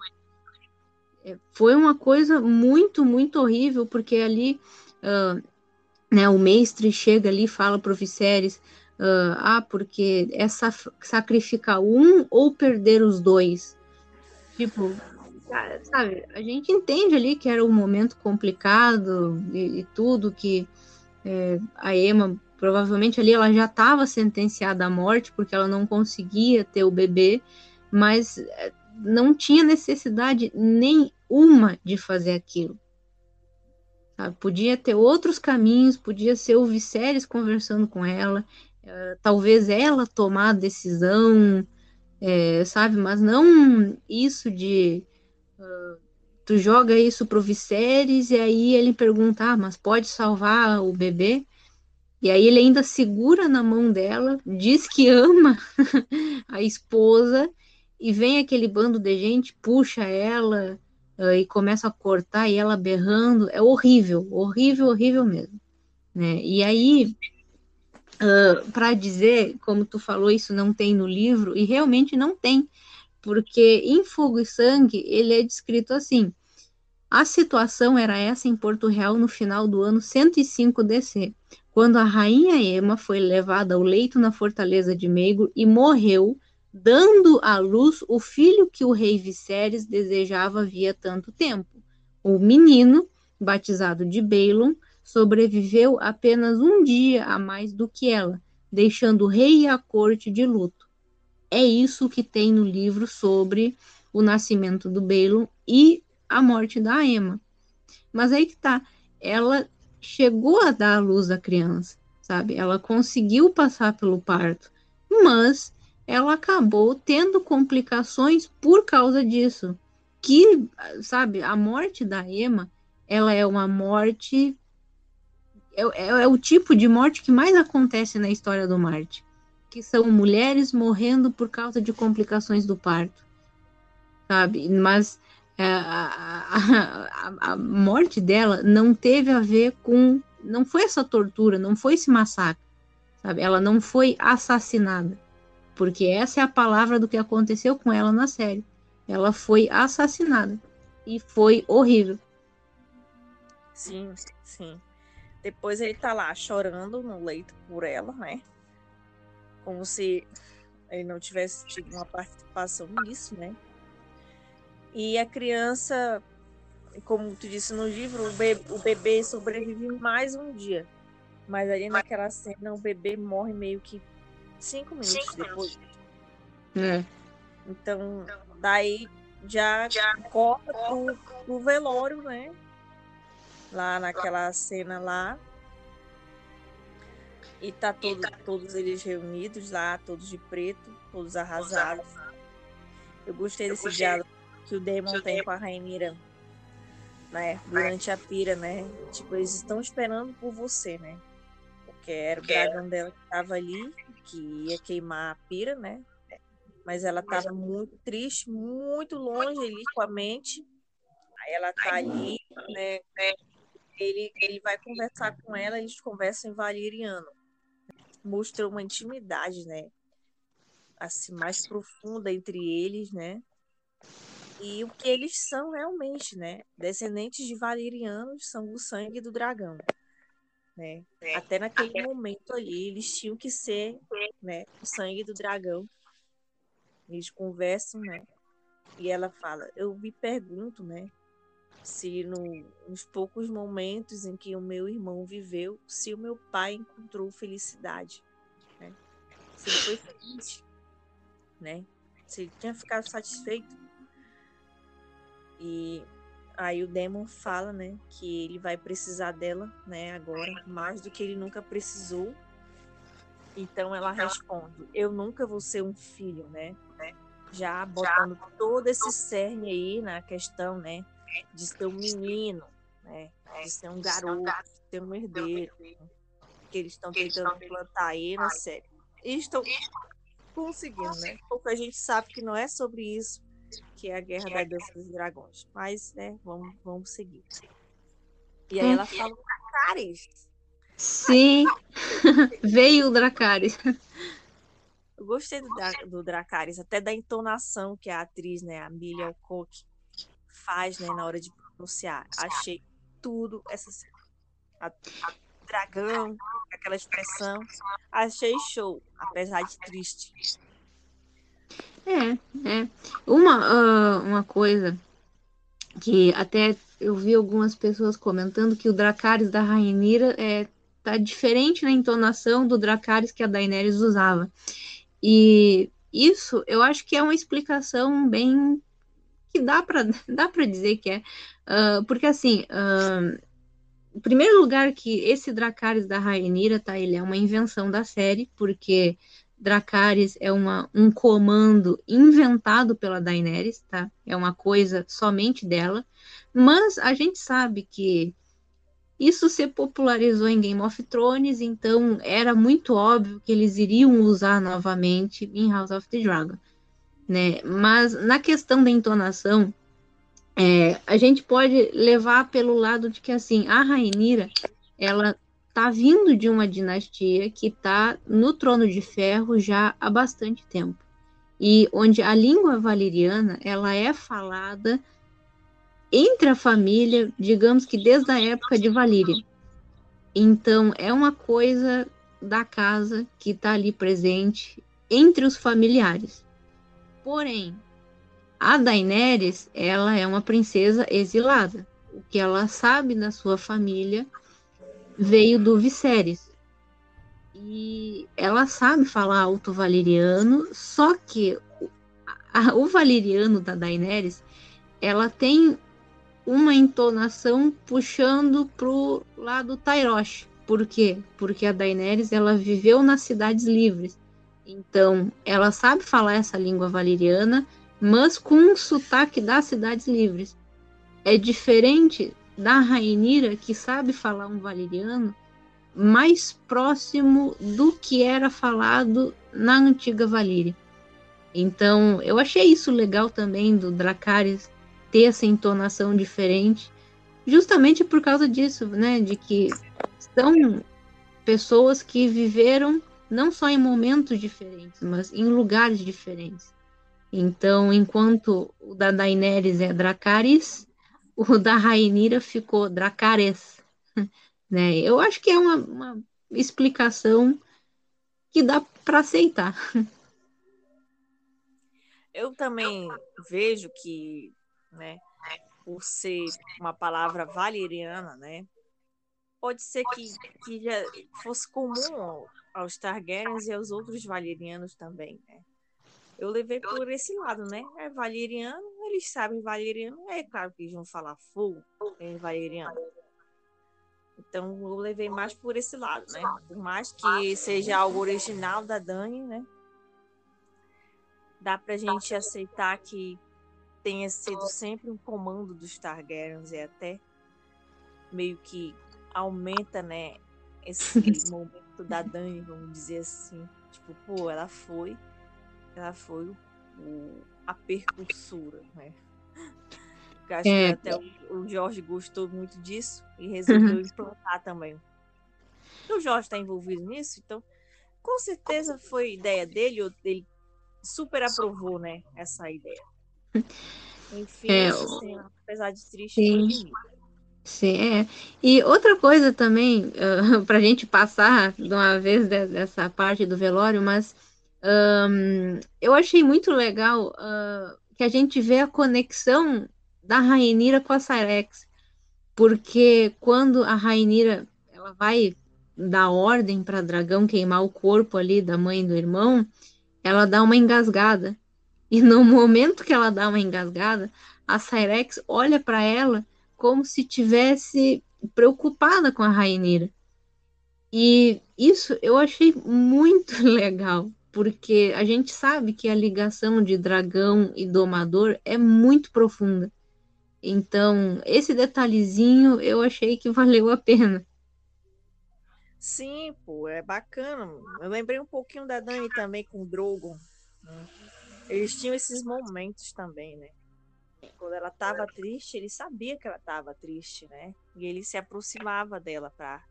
É, foi uma coisa muito, muito horrível, porque ali uh, né, o mestre chega ali e fala para o Viserys, uh, ah, porque é sacrificar um ou perder os dois. Tipo, sabe, a gente entende ali que era um momento complicado e, e tudo, que é, a Emma, provavelmente ali ela já estava sentenciada à morte, porque ela não conseguia ter o bebê, mas é, não tinha necessidade nenhuma de fazer aquilo. Sabe? Podia ter outros caminhos, podia ser o Viserys conversando com ela, é, talvez ela tomar a decisão, é, sabe? Mas não isso de tu joga isso pro Viserys e aí ele pergunta, ah, mas pode salvar o bebê? E aí ele ainda segura na mão dela, diz que ama a esposa e vem aquele bando de gente, puxa ela uh, e começa a cortar e ela berrando. É horrível, horrível, horrível mesmo. Né? E aí, uh, para dizer, como tu falou, isso não tem no livro, e realmente não tem porque em Fogo e Sangue ele é descrito assim: a situação era essa em Porto Real no final do ano 105 DC, quando a rainha Emma foi levada ao leito na fortaleza de Meigo e morreu, dando à luz o filho que o rei Viserys desejava havia tanto tempo. O menino, batizado de Balon, sobreviveu apenas um dia a mais do que ela, deixando o rei e a corte de luto. É isso que tem no livro sobre o nascimento do Balon e a morte da Emma. Mas aí que tá, ela chegou a dar à luz à criança, sabe? Ela conseguiu passar pelo parto, mas ela acabou tendo complicações por causa disso. Que, sabe, a morte da Emma, ela é uma morte é, é, é, o tipo de morte que mais acontece na história do Marte que são mulheres morrendo por causa de complicações do parto, sabe? Mas é, a, a, a, morte dela não teve a ver com, não foi essa tortura, não foi esse massacre, sabe? Ela não foi assassinada, porque essa é a palavra do que aconteceu com ela na série. Ela foi assassinada e foi horrível. Sim, sim. Depois ele tá lá chorando no leito por ela, né? Como se ele não tivesse tido uma participação nisso, né? E a criança, como tu disse no livro, o bebê, o bebê sobrevive mais um dia. Mas ali naquela cena o bebê morre meio que cinco minutos cinco depois. É. Então, daí já, já corta pro, pro velório, né? Lá naquela cena lá. E tá todo, todos eles reunidos lá, todos de preto, todos arrasados. Eu gostei desse diálogo que o Demon tem com a Rainira, né? Durante a pira, né? Tipo, eles estão esperando por você, né? Porque era o dragão dela que tava ali, que ia queimar a pira, né? Mas ela tava muito triste, muito longe ali com a mente. Aí ela tá ali, né? Ele, ele vai conversar com ela, eles conversam em valeriano. Mostrou uma intimidade, né? Assim, mais profunda entre eles, né? E o que eles são realmente, né? Descendentes de valerianos são o sangue do dragão. Né? Até naquele momento ali, eles tinham que ser né, o sangue do dragão. Eles conversam, né? E ela fala, eu me pergunto, né? Se no, nos poucos momentos em que o meu irmão viveu, se o meu pai encontrou felicidade, né? Se ele foi feliz, né? Se ele tinha ficado satisfeito. E aí o Demon fala, né, que ele vai precisar dela, né, agora, mais do que ele nunca precisou. Então ela responde: Eu nunca vou ser um filho, né? Já botando todo esse cerne aí na questão, né, de ser um menino, né, de ser um garoto, de ser um herdeiro, né, que eles estão tentando plantar aí na série. E estão conseguindo, né? Porque a gente sabe que não é sobre isso que é a Guerra da Dança dos Dragões. Mas, né, vamos, vamos seguir. E aí ela fala Dracarys. Sim, veio o Dracarys. Eu gostei do, do Dracarys, até da entonação que a atriz, né, a Millie Alcock, faz, né, na hora de pronunciar. Achei tudo essa a, a dragão, aquela expressão, achei show, apesar de triste. É, é. Uma, uh, uma coisa que até eu vi algumas pessoas comentando que o Dracarys da Rainira é, tá diferente na entonação do Dracarys que a Daenerys usava. E isso eu acho que é uma explicação bem que dá para dá para dizer que é, uh, porque assim, uh, em primeiro lugar que esse Dracarys da Rainira, tá, ele é uma invenção da série, porque Dracarys é uma, um comando inventado pela Daenerys, tá? É uma coisa somente dela. Mas a gente sabe que isso se popularizou em Game of Thrones, então era muito óbvio que eles iriam usar novamente em House of the Dragon, né? Mas na questão da entonação, é, a gente pode levar pelo lado de que assim a Rainira ela está vindo de uma dinastia que está no trono de ferro já há bastante tempo e onde a língua valeriana ela é falada entre a família, digamos que desde a época de Valíria. Então é uma coisa da casa que está ali presente entre os familiares. Porém, a Daenerys ela é uma princesa exilada. O que ela sabe da sua família veio do Viserys. E ela sabe falar alto valeriano, só que o valeriano da Daenerys, ela tem uma entonação puxando pro lado Tyrosh. Por quê? Porque a Daenerys ela viveu nas cidades livres. Então, ela sabe falar essa língua valeriana, mas com um sotaque das cidades livres. É diferente da Rainira, que sabe falar um valeriano, mais próximo do que era falado na antiga Valíria. Então, eu achei isso legal também do Dracarys ter essa entonação diferente, justamente por causa disso, né, de que são pessoas que viveram não só em momentos diferentes, mas em lugares diferentes. Então, enquanto o da Daenerys é Dracarys, o da Rainira ficou Dracarys. Né? Eu acho que é uma, uma explicação que dá para aceitar. Eu também vejo que, né, por ser uma palavra valeriana, né, pode ser que, que já fosse comum aos Targaryens e aos outros valerianos também, né? eu levei por esse lado, né? É valeriano, eles sabem valeriano, é claro que eles vão falar fogo, é valeriano. Então eu levei mais por esse lado, né? Por mais que seja algo original da Dani, né? Dá pra gente aceitar que tenha sido sempre um comando dos Targaryens e até meio que aumenta, né, esse momento da Dani, vamos dizer assim. Tipo, pô, ela foi, ela foi o, a percursora, né? Eu acho é, que até o, o, Jorge gostou muito disso e resolveu uhum. implantar também. E o Jorge está envolvido nisso, então com certeza foi ideia dele, ele super aprovou, né, essa ideia. Enfim, é, assim, apesar de triste, sim. Sim, é. E outra coisa também, uh, para a gente passar de uma vez de, dessa parte do velório, mas um, eu achei muito legal uh, que a gente vê a conexão da Rainira com a Cyrex, porque quando a Rainira ela vai dar ordem para Dragão queimar o corpo ali da mãe e do irmão, ela dá uma engasgada. E no momento que ela dá uma engasgada, a Cyrex olha para ela como se tivesse preocupada com a Rainira. E isso eu achei muito legal, porque a gente sabe que a ligação de dragão e domador é muito profunda. Então, esse detalhezinho eu achei que valeu a pena. Sim, pô, é bacana. Eu lembrei um pouquinho da Dani também com o Drogon. Eles tinham esses momentos também, né? Quando ela estava triste, ele sabia que ela estava triste, né? E ele se aproximava dela para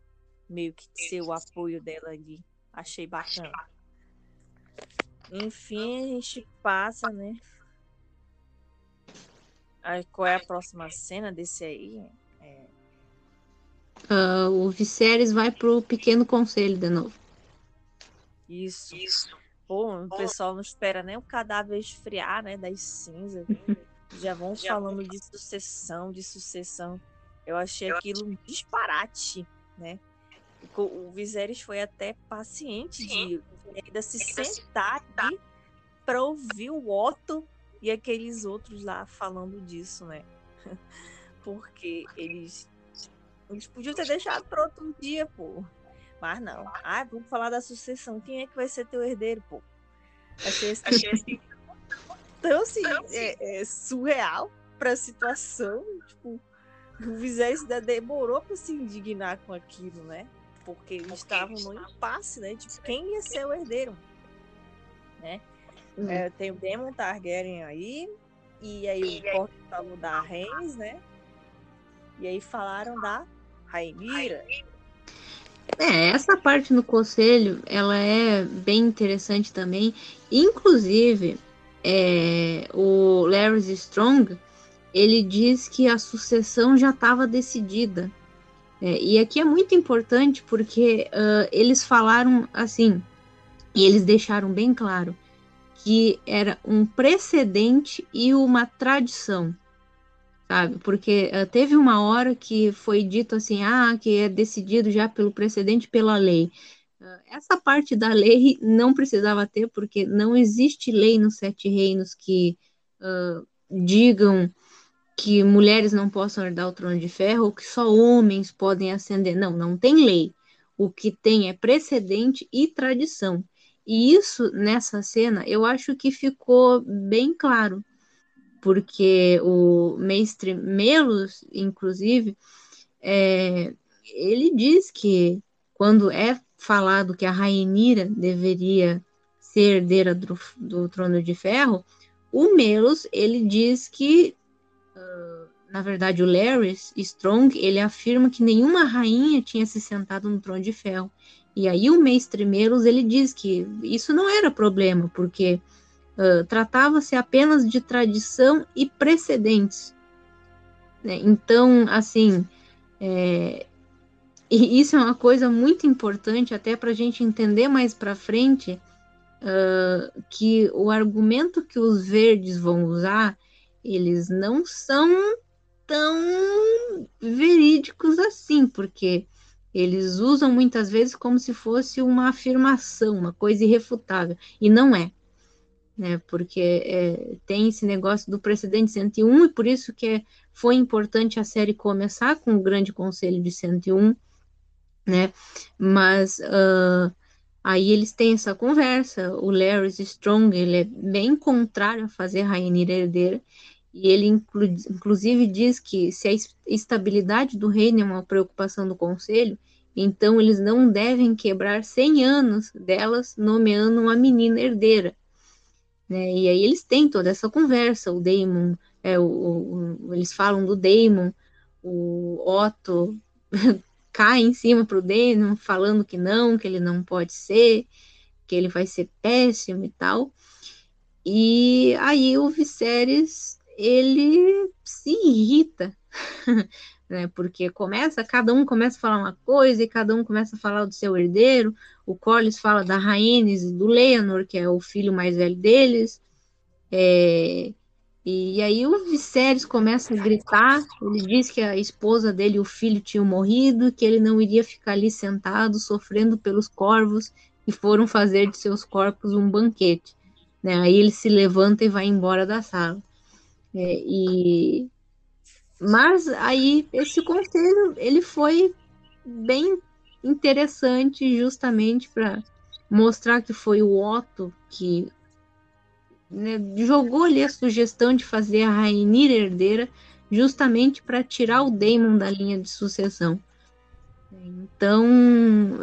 meio que ser o apoio dela ali. Achei bacana. Enfim, a gente passa, né? Aí, qual é a próxima cena desse aí? É... Uh, o Viserys vai pro pequeno conselho de novo. Isso. Isso. Pô, o pessoal não espera nem o cadáver esfriar, né? Das cinzas. Já vão falando de sucessão, de sucessão. Eu achei aquilo um disparate, né? O Viserys foi até paciente de ainda se sentar aqui para ouvir o Otto e aqueles outros lá falando disso, né? Porque eles, eles podiam ter deixado para outro dia, pô. Mas não. Ah, vamos falar da sucessão. Quem é que vai ser teu herdeiro, pô? Achei esse, achei tão assim, é, é surreal para a situação. Tipo, o Viserys ainda demorou para se indignar com aquilo, né? Porque eles estavam no impasse, né? Tipo, quem ia ser o herdeiro, né? Uhum. É, tem o Demon Targaryen aí, e aí o Corte falou da Reigns, né? E aí falaram da Rainira. É, essa parte no conselho, ela é bem interessante também. Inclusive, é, o Larry Strong, ele diz que a sucessão já estava decidida. É, e aqui é muito importante porque uh, eles falaram assim, e eles deixaram bem claro que era um precedente e uma tradição, sabe? Porque uh, teve uma hora que foi dito assim, ah, que é decidido já pelo precedente pela lei. Uh, essa parte da lei não precisava ter, porque não existe lei nos sete reinos que uh, digam que mulheres não possam herdar o trono de ferro ou que só homens podem ascender. Não, não tem lei. O que tem é precedente e tradição. E isso, nessa cena, eu acho que ficou bem claro, porque o mestre Melos, inclusive, é, ele diz que quando é falado que a Rainira deveria ser herdeira do, do trono de ferro, o Melos, ele diz que, uh, na verdade, o Larry Strong, ele afirma que nenhuma rainha tinha se sentado no trono de ferro. E aí o mestre Melos ele diz que isso não era problema, porque uh, tratava-se apenas de tradição e precedentes. Né? Então, assim, é, e isso é uma coisa muito importante até para a gente entender mais para frente uh, que o argumento que os verdes vão usar, eles não são tão verídicos assim, porque eles usam muitas vezes como se fosse uma afirmação, uma coisa irrefutável, e não é. né? Porque é, tem esse negócio do precedente 101 e por isso que é, foi importante a série começar com o Grande Conselho de 101, né? Mas uh, aí eles têm essa conversa. O Larry Strong ele é bem contrário a fazer Rainha herdeira e ele inclu inclusive diz que se a estabilidade do reino é uma preocupação do Conselho, então eles não devem quebrar 100 anos delas nomeando uma menina herdeira. Né? E aí eles têm toda essa conversa, o Damon, é, o, o, eles falam do Damon, o Otto cai em cima pro Damon, falando que não, que ele não pode ser, que ele vai ser péssimo e tal. E aí o Viserys, ele se irrita né? Porque começa, cada um começa a falar uma coisa e cada um começa a falar do seu herdeiro. O Collis fala da Rhaenys e do Leonor, que é o filho mais velho deles. É, e aí o Viserys começa a gritar. Ele diz que a esposa dele e o filho tinham morrido, que ele não iria ficar ali sentado sofrendo pelos corvos e foram fazer de seus corpos um banquete. Né? Aí ele se levanta e vai embora da sala. É, e mas aí esse conselho ele foi bem interessante justamente para mostrar que foi o Otto que né, jogou ali a sugestão de fazer a Rainira herdeira justamente para tirar o Daemon da linha de sucessão. Então,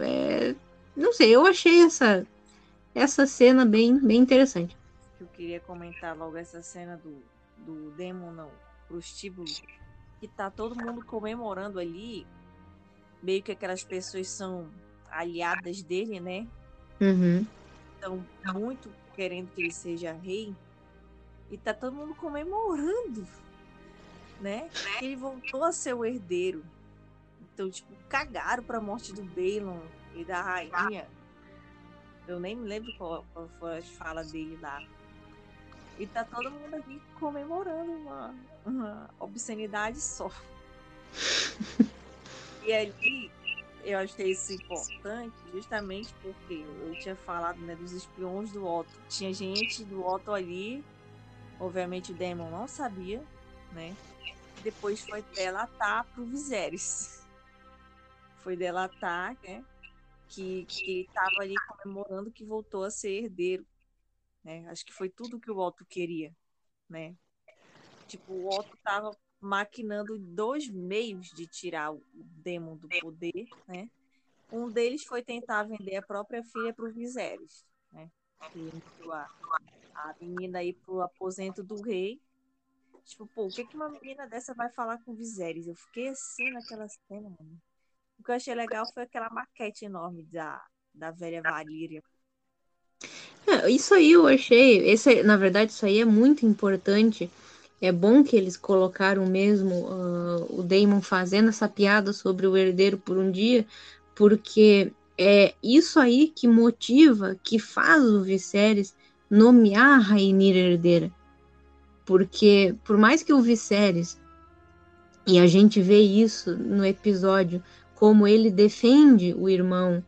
é, não sei, eu achei essa essa cena bem bem interessante. Eu queria comentar logo essa cena do do Daemon não, prostíbulo que tá todo mundo comemorando ali, meio que aquelas pessoas são aliadas dele, né? Uhum. Estão muito querendo que ele seja rei. E tá todo mundo comemorando, né? Que ele voltou a ser o herdeiro. Então, tipo, cagaram pra morte do Balon e da rainha. Eu nem me lembro qual, qual foi a fala dele lá. E tá todo mundo aqui comemorando uma, uma obscenidade só. e ali eu achei isso importante justamente porque eu tinha falado né, dos espiões do Otto. Tinha gente do Otto ali, obviamente o Demon não sabia, né? Depois foi delatar pro Viserys. Foi delatar, né? Que, que ele estava ali comemorando que voltou a ser herdeiro né? Acho que foi tudo que o Otto queria, né? Tipo, o Otto estava maquinando dois meios de tirar o Demon do poder, né? Um deles foi tentar vender a própria filha para o Viserys, né? A, a menina aí pro aposento do rei. Tipo, pô, o que, que uma menina dessa vai falar com o Viserys? Eu fiquei assim naquela cena, mano. O que eu achei legal foi aquela maquete enorme da, da velha Valíria é, isso aí eu achei, esse, na verdade, isso aí é muito importante. É bom que eles colocaram mesmo uh, o Damon fazendo essa piada sobre o herdeiro por um dia, porque é isso aí que motiva, que faz o Viserys nomear a Rainira herdeira. Porque, por mais que o Viserys, e a gente vê isso no episódio, como ele defende o irmão,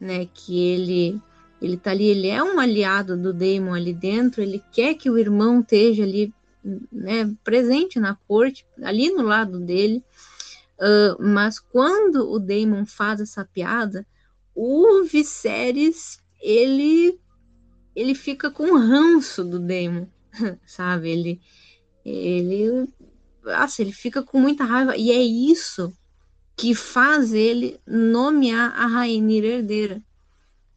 né, que ele ele tá ali, ele é um aliado do Daemon ali dentro, ele quer que o irmão esteja ali, né, presente na corte, ali no lado dele. Uh, mas quando o Daemon faz essa piada, o Viserys, ele ele fica com ranço do Daemon, sabe? Ele ele nossa, ele fica com muita raiva e é isso que faz ele nomear a Rainha herdeira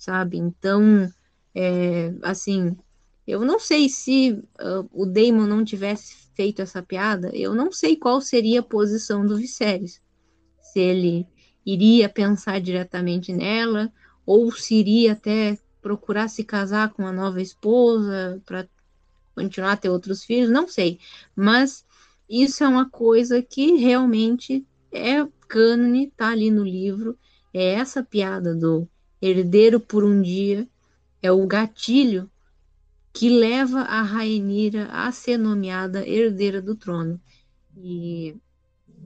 sabe? Então, é, assim, eu não sei se uh, o Damon não tivesse feito essa piada, eu não sei qual seria a posição do Viserys. Se ele iria pensar diretamente nela, ou se iria até procurar se casar com uma nova esposa para continuar a ter outros filhos, não sei. Mas isso é uma coisa que realmente é cânone, tá ali no livro. É essa piada do herdeiro por um dia, é o gatilho que leva a Rainira a ser nomeada herdeira do trono. E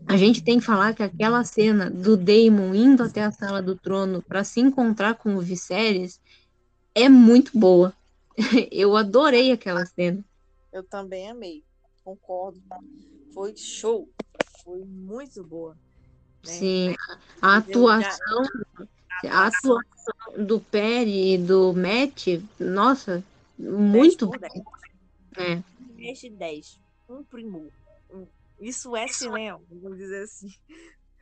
a gente tem que falar que aquela cena do Daemon indo até a sala do trono para se encontrar com o Viserys é muito boa. eu adorei aquela cena. Eu também amei, concordo. Foi show, foi muito boa. Né? Sim, a atuação, a atuação do Perry e do Matt, nossa, muito bem. É. 10 de 10. Um primo. Isso é cinema, vamos dizer assim.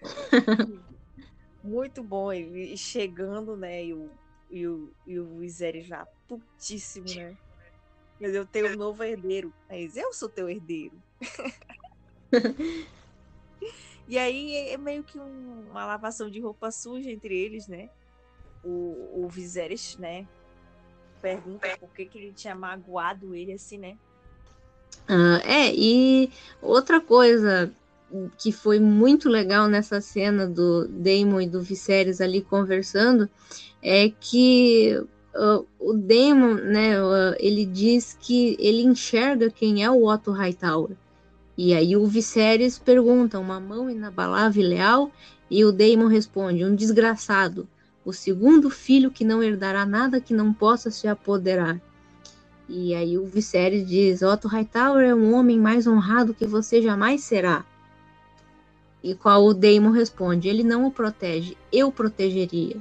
muito bom. E chegando, né? E o, e o, e o Iseri já putíssimo, né? Mas eu tenho um novo herdeiro. Mas eu sou teu herdeiro. e aí é meio que um, uma lavação de roupa suja entre eles, né? O, o Viserys, né? Pergunta por que, que ele tinha magoado ele assim, né? Uh, é, e outra coisa que foi muito legal nessa cena do Damon e do Viserys ali conversando é que uh, o Damon, né, uh, ele diz que ele enxerga quem é o Otto Hightower. E aí o Viserys pergunta, uma mão inabalável e leal, e o Damon responde, um desgraçado, o segundo filho que não herdará nada que não possa se apoderar. E aí o Viserys diz, Otto Hightower é um homem mais honrado que você jamais será. E qual o Daemon responde: Ele não o protege, eu protegeria.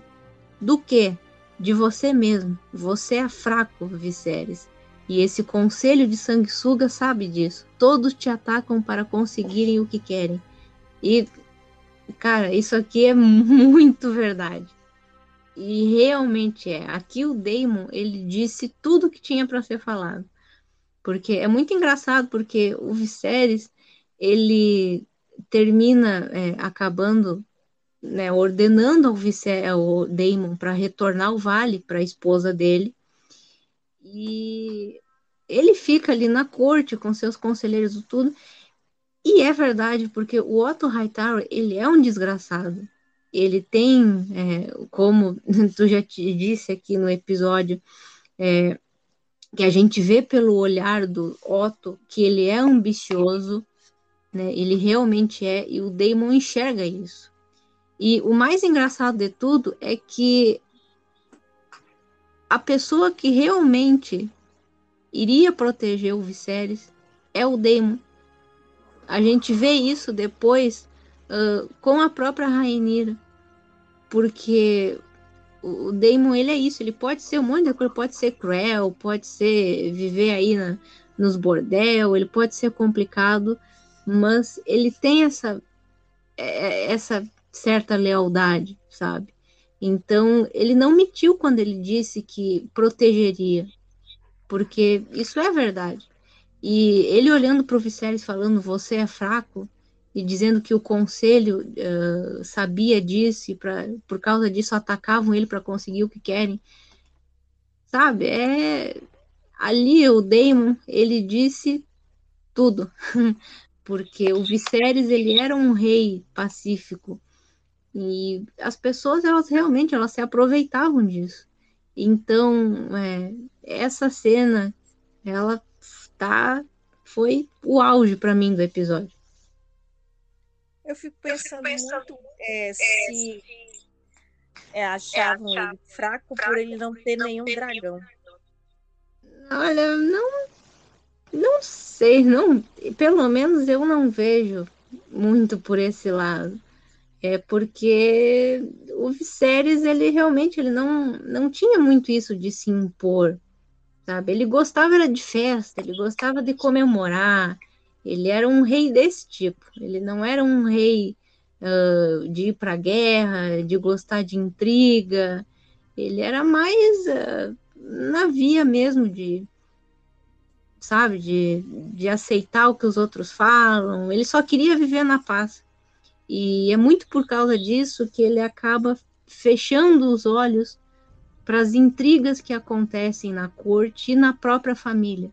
Do que? De você mesmo. Você é fraco, Viserys. E esse conselho de sanguessuga sabe disso. Todos te atacam para conseguirem o que querem. E, cara, isso aqui é muito verdade. E realmente é. Aqui o Daemon, ele disse tudo que tinha para ser falado. Porque é muito engraçado, porque o Viserys, ele termina é, acabando né, ordenando ao, vice, ao Damon para retornar ao vale para a esposa dele. E ele fica ali na corte com seus conselheiros e tudo. E é verdade, porque o Otto Hightower, ele é um desgraçado. Ele tem, é, como tu já te disse aqui no episódio, é, que a gente vê pelo olhar do Otto que ele é ambicioso, né? Ele realmente é, e o Damon enxerga isso. E o mais engraçado de tudo é que a pessoa que realmente iria proteger o Viserys é o Daemon. A gente vê isso depois uh, com a própria Rainira, porque o, Daemon ele é isso, ele pode ser um monte de coisa, pode ser cruel, pode ser viver aí na, nos bordel, ele pode ser complicado, mas ele tem essa é, essa certa lealdade, sabe? Então, ele não mentiu quando ele disse que protegeria, porque isso é verdade. E ele olhando para o Viserys falando, você é fraco, e dizendo que o conselho uh, sabia disso e pra, por causa disso atacavam ele para conseguir o que querem. Sabe? É ali o Daemon, ele disse tudo. porque o Viserys ele era um rei pacífico e as pessoas elas realmente elas se aproveitavam disso. Então é, essa cena ela tá foi o auge para mim do episódio. Eu fico pensando, Eu fico pensando muito é, se é, achavam ele fraco por ele não ter nenhum dragão. Olha, não não sei, não, pelo menos eu não vejo muito por esse lado. É porque o Viserys, ele realmente ele não, não tinha muito isso de se impor, sabe? Ele gostava era de festa, ele gostava de comemorar, ele era um rei desse tipo. Ele não era um rei uh, de ir para guerra, de gostar de intriga. Ele era mais uh, na via mesmo de sabe? De, de aceitar o que os outros falam. Ele só queria viver na paz. E é muito por causa disso que ele acaba fechando os olhos para as intrigas que acontecem na corte e na própria família.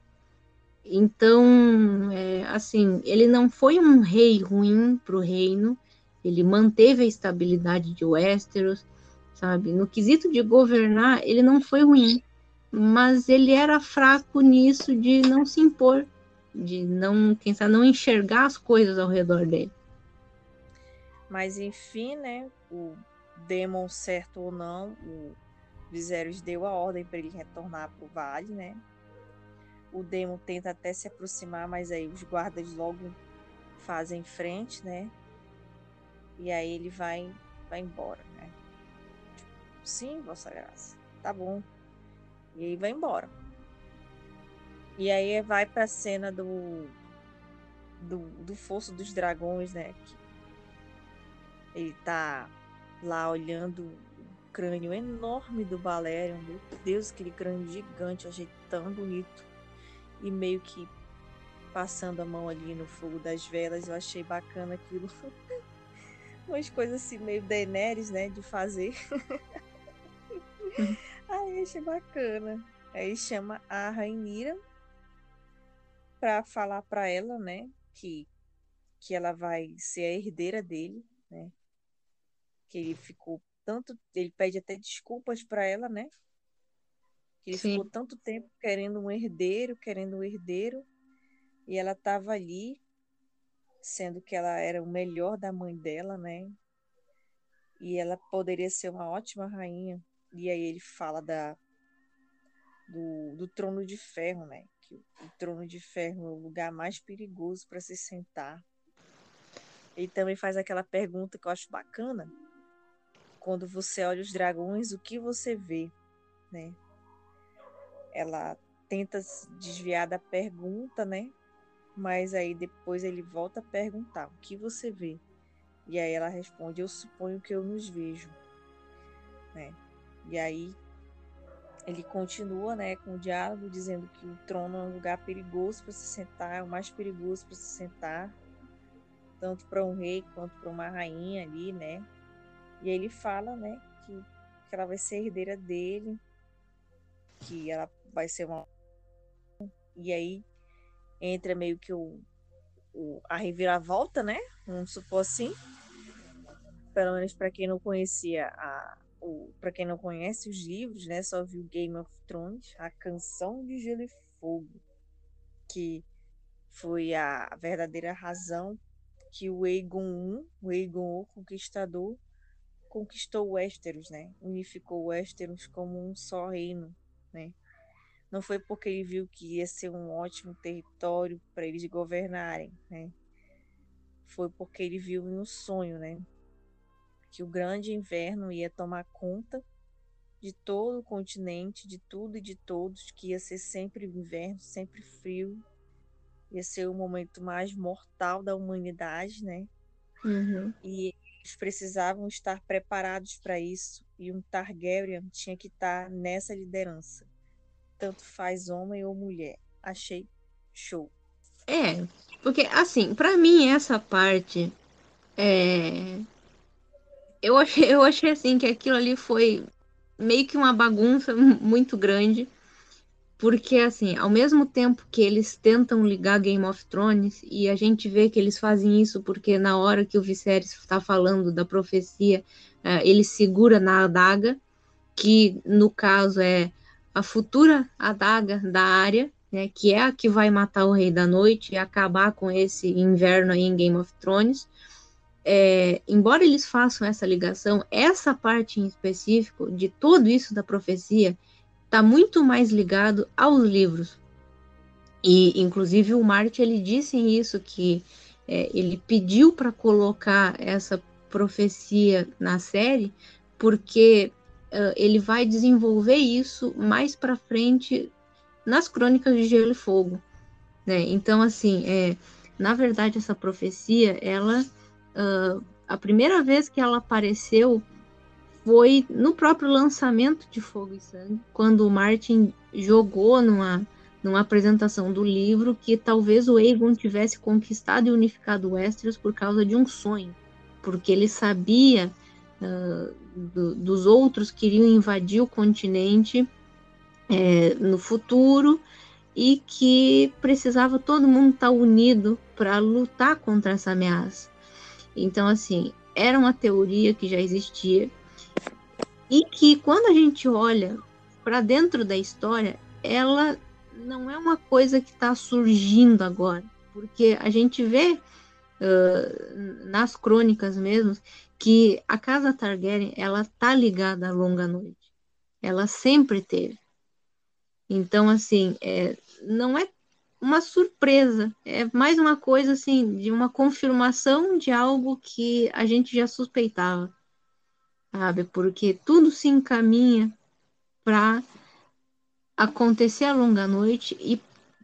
Então, é, assim, ele não foi um rei ruim para o reino, ele manteve a estabilidade de Westeros, sabe? No quesito de governar, ele não foi ruim mas ele era fraco nisso de não se impor, de não, quem sabe, não enxergar as coisas ao redor dele. Mas enfim, né, o Demon, certo ou não, o Viserys deu a ordem para ele retornar para o vale, né? O Demo tenta até se aproximar, mas aí os guardas logo fazem frente, né? E aí ele vai, vai embora, né? Sim, Vossa Graça, tá bom. E aí vai embora. E aí vai pra cena do, do, do Fosso dos Dragões, né? Que ele tá lá olhando o crânio enorme do Balerion. Meu Deus, aquele crânio gigante, eu achei tão bonito e meio que passando a mão ali no fogo das velas. Eu achei bacana aquilo. Umas coisas assim, meio Daenerys, né? De fazer. Aí achei bacana. Aí chama a Rainira para falar para ela, né? Que, que ela vai ser a herdeira dele, né? Que ele ficou tanto. Ele pede até desculpas para ela, né? Ele Sim. ficou tanto tempo querendo um herdeiro, querendo um herdeiro, e ela estava ali, sendo que ela era o melhor da mãe dela, né? E ela poderia ser uma ótima rainha. E aí ele fala da do, do trono de ferro, né? Que o trono de ferro é o lugar mais perigoso para se sentar. Ele também faz aquela pergunta que eu acho bacana. Quando você olha os dragões, o que você vê, né? Ela tenta desviar da pergunta, né? Mas aí depois ele volta a perguntar: o que você vê? E aí ela responde: eu suponho que eu nos vejo, né? E aí ele continua, né, com o diálogo dizendo que o trono é um lugar perigoso para se sentar, é o mais perigoso para se sentar, tanto para um rei quanto para uma rainha ali, né? E aí ele fala, né, que, que ela vai ser herdeira dele, que ela vai ser uma. E aí entra meio que o, o a reviravolta, né? Vamos supor assim. Pelo menos para quem não conhecia a. Para quem não conhece os livros, né? Só viu Game of Thrones, a canção de Gelo e Fogo, que foi a verdadeira razão que o Aegon I, o Aegon o Conquistador, conquistou Westeros, né? Unificou Westeros como um só reino, né? Não foi porque ele viu que ia ser um ótimo território para eles governarem, né? Foi porque ele viu em um sonho, né? Que o grande inverno ia tomar conta de todo o continente, de tudo e de todos, que ia ser sempre inverno, sempre frio, ia ser o momento mais mortal da humanidade, né? Uhum. E eles precisavam estar preparados para isso, e um Targaryen tinha que estar nessa liderança tanto faz homem ou mulher. Achei show. É, porque assim, para mim essa parte é eu achei, eu achei assim que aquilo ali foi meio que uma bagunça muito grande, porque assim, ao mesmo tempo que eles tentam ligar Game of Thrones e a gente vê que eles fazem isso porque na hora que o Viserys está falando da profecia, uh, ele segura na adaga, que no caso é a futura adaga da área, né, que é a que vai matar o Rei da Noite e acabar com esse inverno aí em Game of Thrones. É, embora eles façam essa ligação, essa parte em específico de tudo isso da profecia está muito mais ligado aos livros. E, inclusive, o Martin ele disse isso que é, ele pediu para colocar essa profecia na série porque uh, ele vai desenvolver isso mais para frente nas crônicas de Gelo e Fogo. Né? Então, assim, é, na verdade, essa profecia, ela, uh, a primeira vez que ela apareceu foi no próprio lançamento de Fogo e Sangue, quando o Martin jogou numa, numa apresentação do livro que talvez o Aegon tivesse conquistado e unificado Westeros por causa de um sonho, porque ele sabia uh, do, dos outros queriam invadir o continente é, no futuro e que precisava todo mundo estar tá unido para lutar contra essa ameaça. Então, assim, era uma teoria que já existia e que quando a gente olha para dentro da história, ela não é uma coisa que está surgindo agora, porque a gente vê uh, nas crônicas mesmo que a casa Targaryen ela tá ligada à longa noite. Ela sempre teve. Então, assim, é, não é uma surpresa, é mais uma coisa assim, de uma confirmação de algo que a gente já suspeitava, sabe? Porque tudo se encaminha para acontecer a longa noite e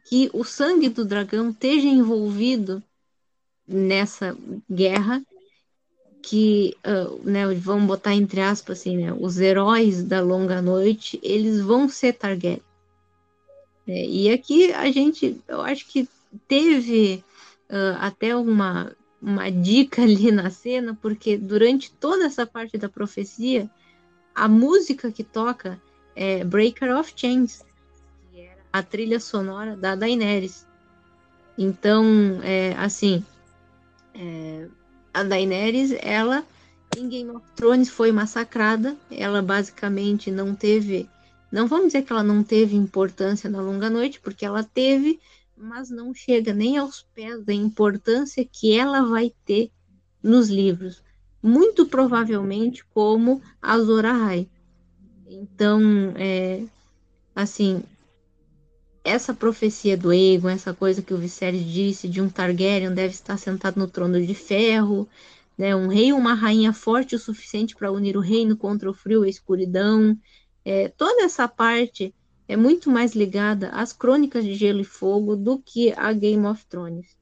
que o sangue do dragão esteja envolvido nessa guerra que, uh, né, vamos botar entre aspas assim, né, os heróis da longa noite, eles vão ser Targaryen. É, e aqui a gente, eu acho que teve uh, até uma, uma dica ali na cena, porque durante toda essa parte da profecia, a música que toca é Breaker of Chains, que era a trilha sonora da Daenerys. Então, é, assim, é, a Daenerys, ela em Game of Thrones foi massacrada, ela basicamente não teve não vamos dizer que ela não teve importância na longa noite, porque ela teve, mas não chega nem aos pés da importância que ela vai ter nos livros. Muito provavelmente como Azor Ahai. Então, é, assim, essa profecia do Aegon, essa coisa que o Viserys disse de um Targaryen deve estar sentado no trono de ferro, né, um rei ou uma rainha forte o suficiente para unir o reino contra o frio e a escuridão, é, toda essa parte é muito mais ligada às Crônicas de Gelo e Fogo do que a Game of Thrones.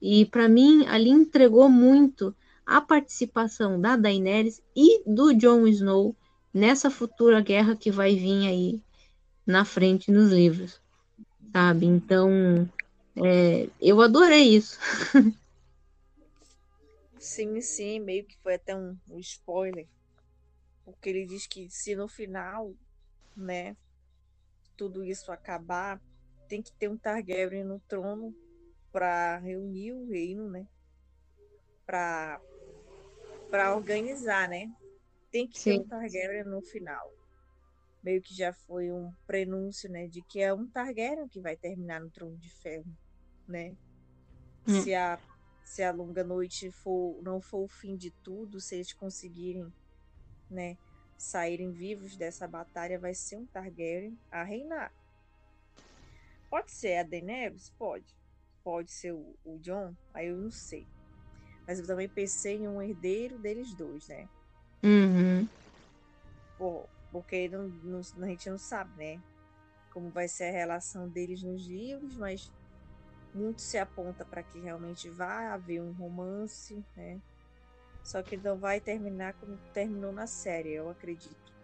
E para mim, ali entregou muito a participação da Daenerys e do Jon Snow nessa futura guerra que vai vir aí na frente nos livros, sabe? Então, é, eu adorei isso. sim, sim, meio que foi até um, um spoiler porque ele diz que se no final, né, tudo isso acabar, tem que ter um Targaryen no trono para reunir o reino, né? Para para organizar, né? Tem que Sim. ter um Targaryen no final. Meio que já foi um prenúncio, né, de que é um Targaryen que vai terminar no trono de ferro, né? Hum. Se a se a longa noite for não for o fim de tudo, se eles conseguirem né, saírem vivos dessa batalha, vai ser um Targaryen a reinar. Pode ser a Daenerys? Pode. Pode ser o, o Jon? Aí eu não sei. Mas eu também pensei em um herdeiro deles dois, né? Uhum. Por, porque não, não, a gente não sabe, né? Como vai ser a relação deles nos livros, mas muito se aponta para que realmente vai haver um romance, né? Só que não vai terminar como terminou na série, eu acredito.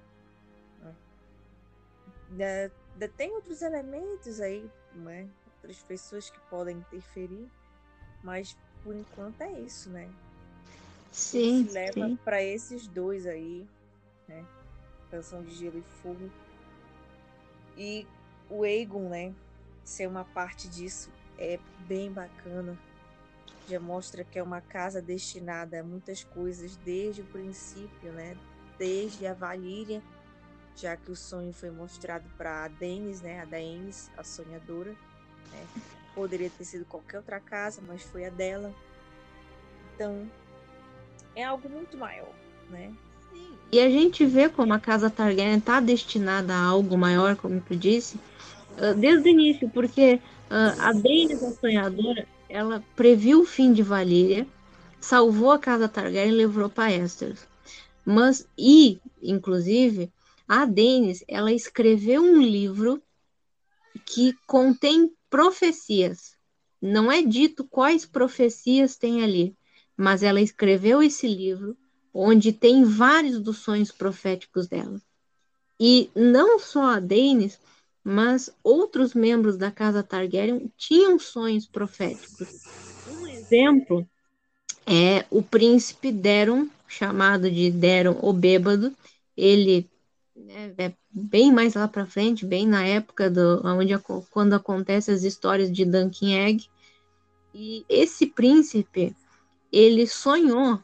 Né? tem outros elementos aí, né? outras pessoas que podem interferir, mas por enquanto é isso, né? Sim. Se leva para esses dois aí, né? Canção de Gelo e Fogo. E o Aegon, né? Ser uma parte disso é bem bacana já mostra que é uma casa destinada a muitas coisas desde o princípio, né? Desde a Valíria, já que o sonho foi mostrado para a Denis, né? A Daenis, a sonhadora. Né? Poderia ter sido qualquer outra casa, mas foi a dela. Então, é algo muito maior, né? E a gente vê como a casa Targaryen está destinada a algo maior, como tu disse, ah, desde o início, porque ah, a Daenerys, a sonhadora, ela previu o fim de Valíria, salvou a casa Targaryen e levou para Estes. Mas, e, inclusive, a Daenerys, ela escreveu um livro que contém profecias. Não é dito quais profecias tem ali, mas ela escreveu esse livro onde tem vários dos sonhos proféticos dela. E não só a Daenerys, mas outros membros da casa Targaryen tinham sonhos proféticos. Um exemplo é o príncipe Deron, chamado de Deron o Bêbado. Ele né, é bem mais lá para frente, bem na época do, onde, quando acontecem as histórias de Duncan Egg. E esse príncipe, ele sonhou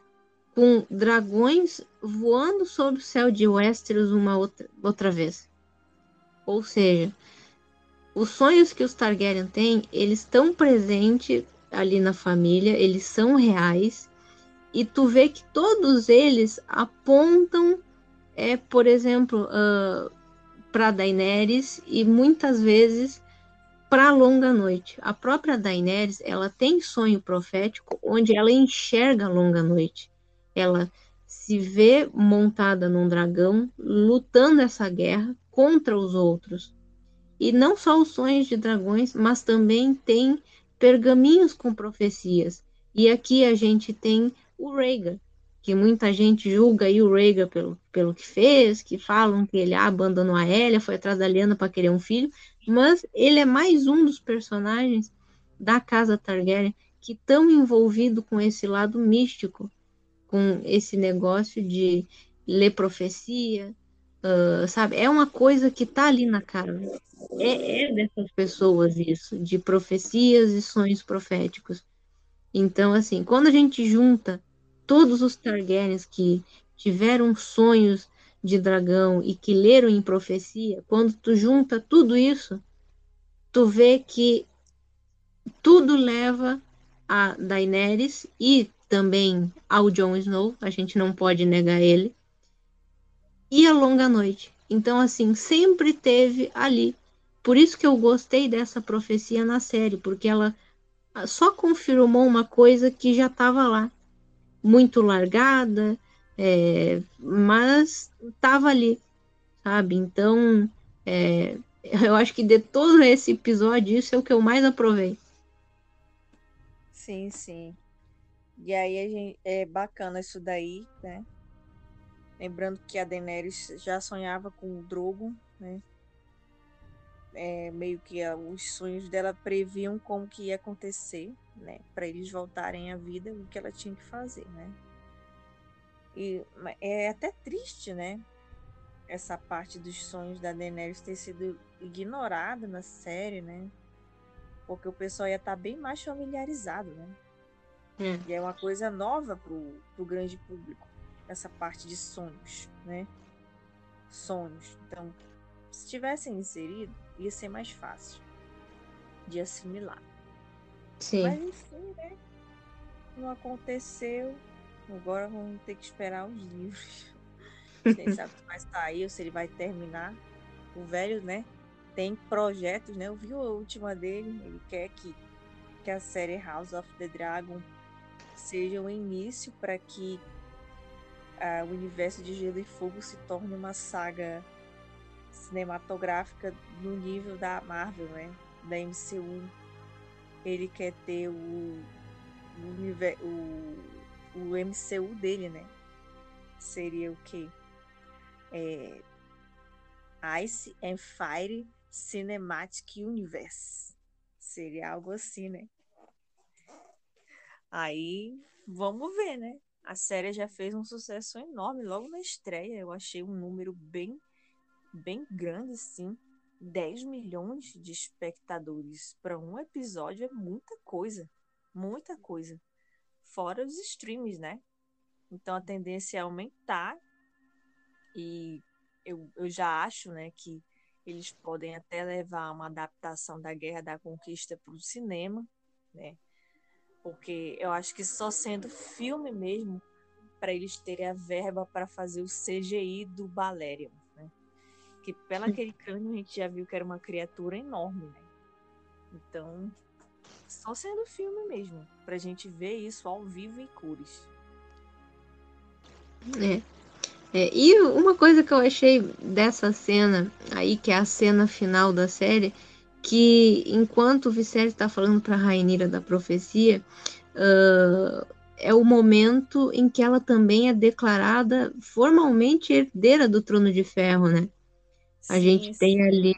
com dragões voando sobre o céu de Westeros uma outra, outra vez. Ou seja, os sonhos que os Targaryen têm, eles estão presentes ali na família, eles são reais, e tu vê que todos eles apontam, é, por exemplo, uh, para Daenerys e muitas vezes para a longa noite. A própria Daenerys, ela tem sonho profético onde ela enxerga a longa noite. Ela se vê montada num dragão, lutando essa guerra contra os outros. E não só os sonhos de dragões, mas também tem pergaminhos com profecias. E aqui a gente tem o Rhaegar, que muita gente julga aí o Rhaegar pelo, pelo que fez, que falam que ele abandonou a Elia, foi atrás da Lyanna para querer um filho, mas ele é mais um dos personagens da casa Targaryen que estão envolvido com esse lado místico, com esse negócio de ler profecia, uh, sabe? É uma coisa que tá ali na cara. É, é dessas pessoas isso, de profecias e sonhos proféticos. Então, assim, quando a gente junta todos os Targaryens que tiveram sonhos de dragão e que leram em profecia, quando tu junta tudo isso, tu vê que tudo leva a Daenerys e também ao Jon Snow, a gente não pode negar ele, e a Longa Noite. Então, assim, sempre teve ali. Por isso que eu gostei dessa profecia na série, porque ela só confirmou uma coisa que já estava lá, muito largada, é, mas estava ali, sabe? Então, é, eu acho que de todo esse episódio, isso é o que eu mais aprovei. Sim, sim. E aí gente, é bacana isso daí, né? Lembrando que a Daenerys já sonhava com o Drogo, né? É, meio que os sonhos dela previam como que ia acontecer, né? Para eles voltarem à vida, o que ela tinha que fazer, né? E é até triste, né? Essa parte dos sonhos da Daenerys ter sido ignorada na série, né? Porque o pessoal ia estar tá bem mais familiarizado, né? Hum. E é uma coisa nova pro, pro grande público, essa parte de sonhos, né? Sonhos. Então, se tivessem inserido, ia ser mais fácil de assimilar. Sim. Mas enfim, né? Não aconteceu. Agora vamos ter que esperar os livros. Quem sabe se vai sair ou se ele vai terminar. O velho, né? Tem projetos, né? Eu vi a última dele. Ele quer que, que a série House of the Dragon seja o início para que uh, o universo de Gelo e Fogo se torne uma saga cinematográfica no nível da Marvel, né? Da MCU. Ele quer ter o, o, o o MCU dele, né? Seria o quê? É, Ice and Fire Cinematic Universe. Seria algo assim, né? Aí, vamos ver, né? A série já fez um sucesso enorme logo na estreia. Eu achei um número bem, bem grande, sim. 10 milhões de espectadores para um episódio é muita coisa. Muita coisa fora os streams, né? Então a tendência é aumentar e eu, eu já acho, né, que eles podem até levar uma adaptação da Guerra da Conquista para o cinema, né? Porque eu acho que só sendo filme mesmo para eles terem a verba para fazer o CGI do Balerion, né? Que pelo aquele crânio a gente já viu que era uma criatura enorme, né? Então, só sendo filme mesmo, pra gente ver isso ao vivo e cores. É. é. E uma coisa que eu achei dessa cena aí, que é a cena final da série, que enquanto o Viserys está falando para a Rainira da profecia, uh, é o momento em que ela também é declarada formalmente herdeira do Trono de Ferro, né? A sim, gente sim. tem ali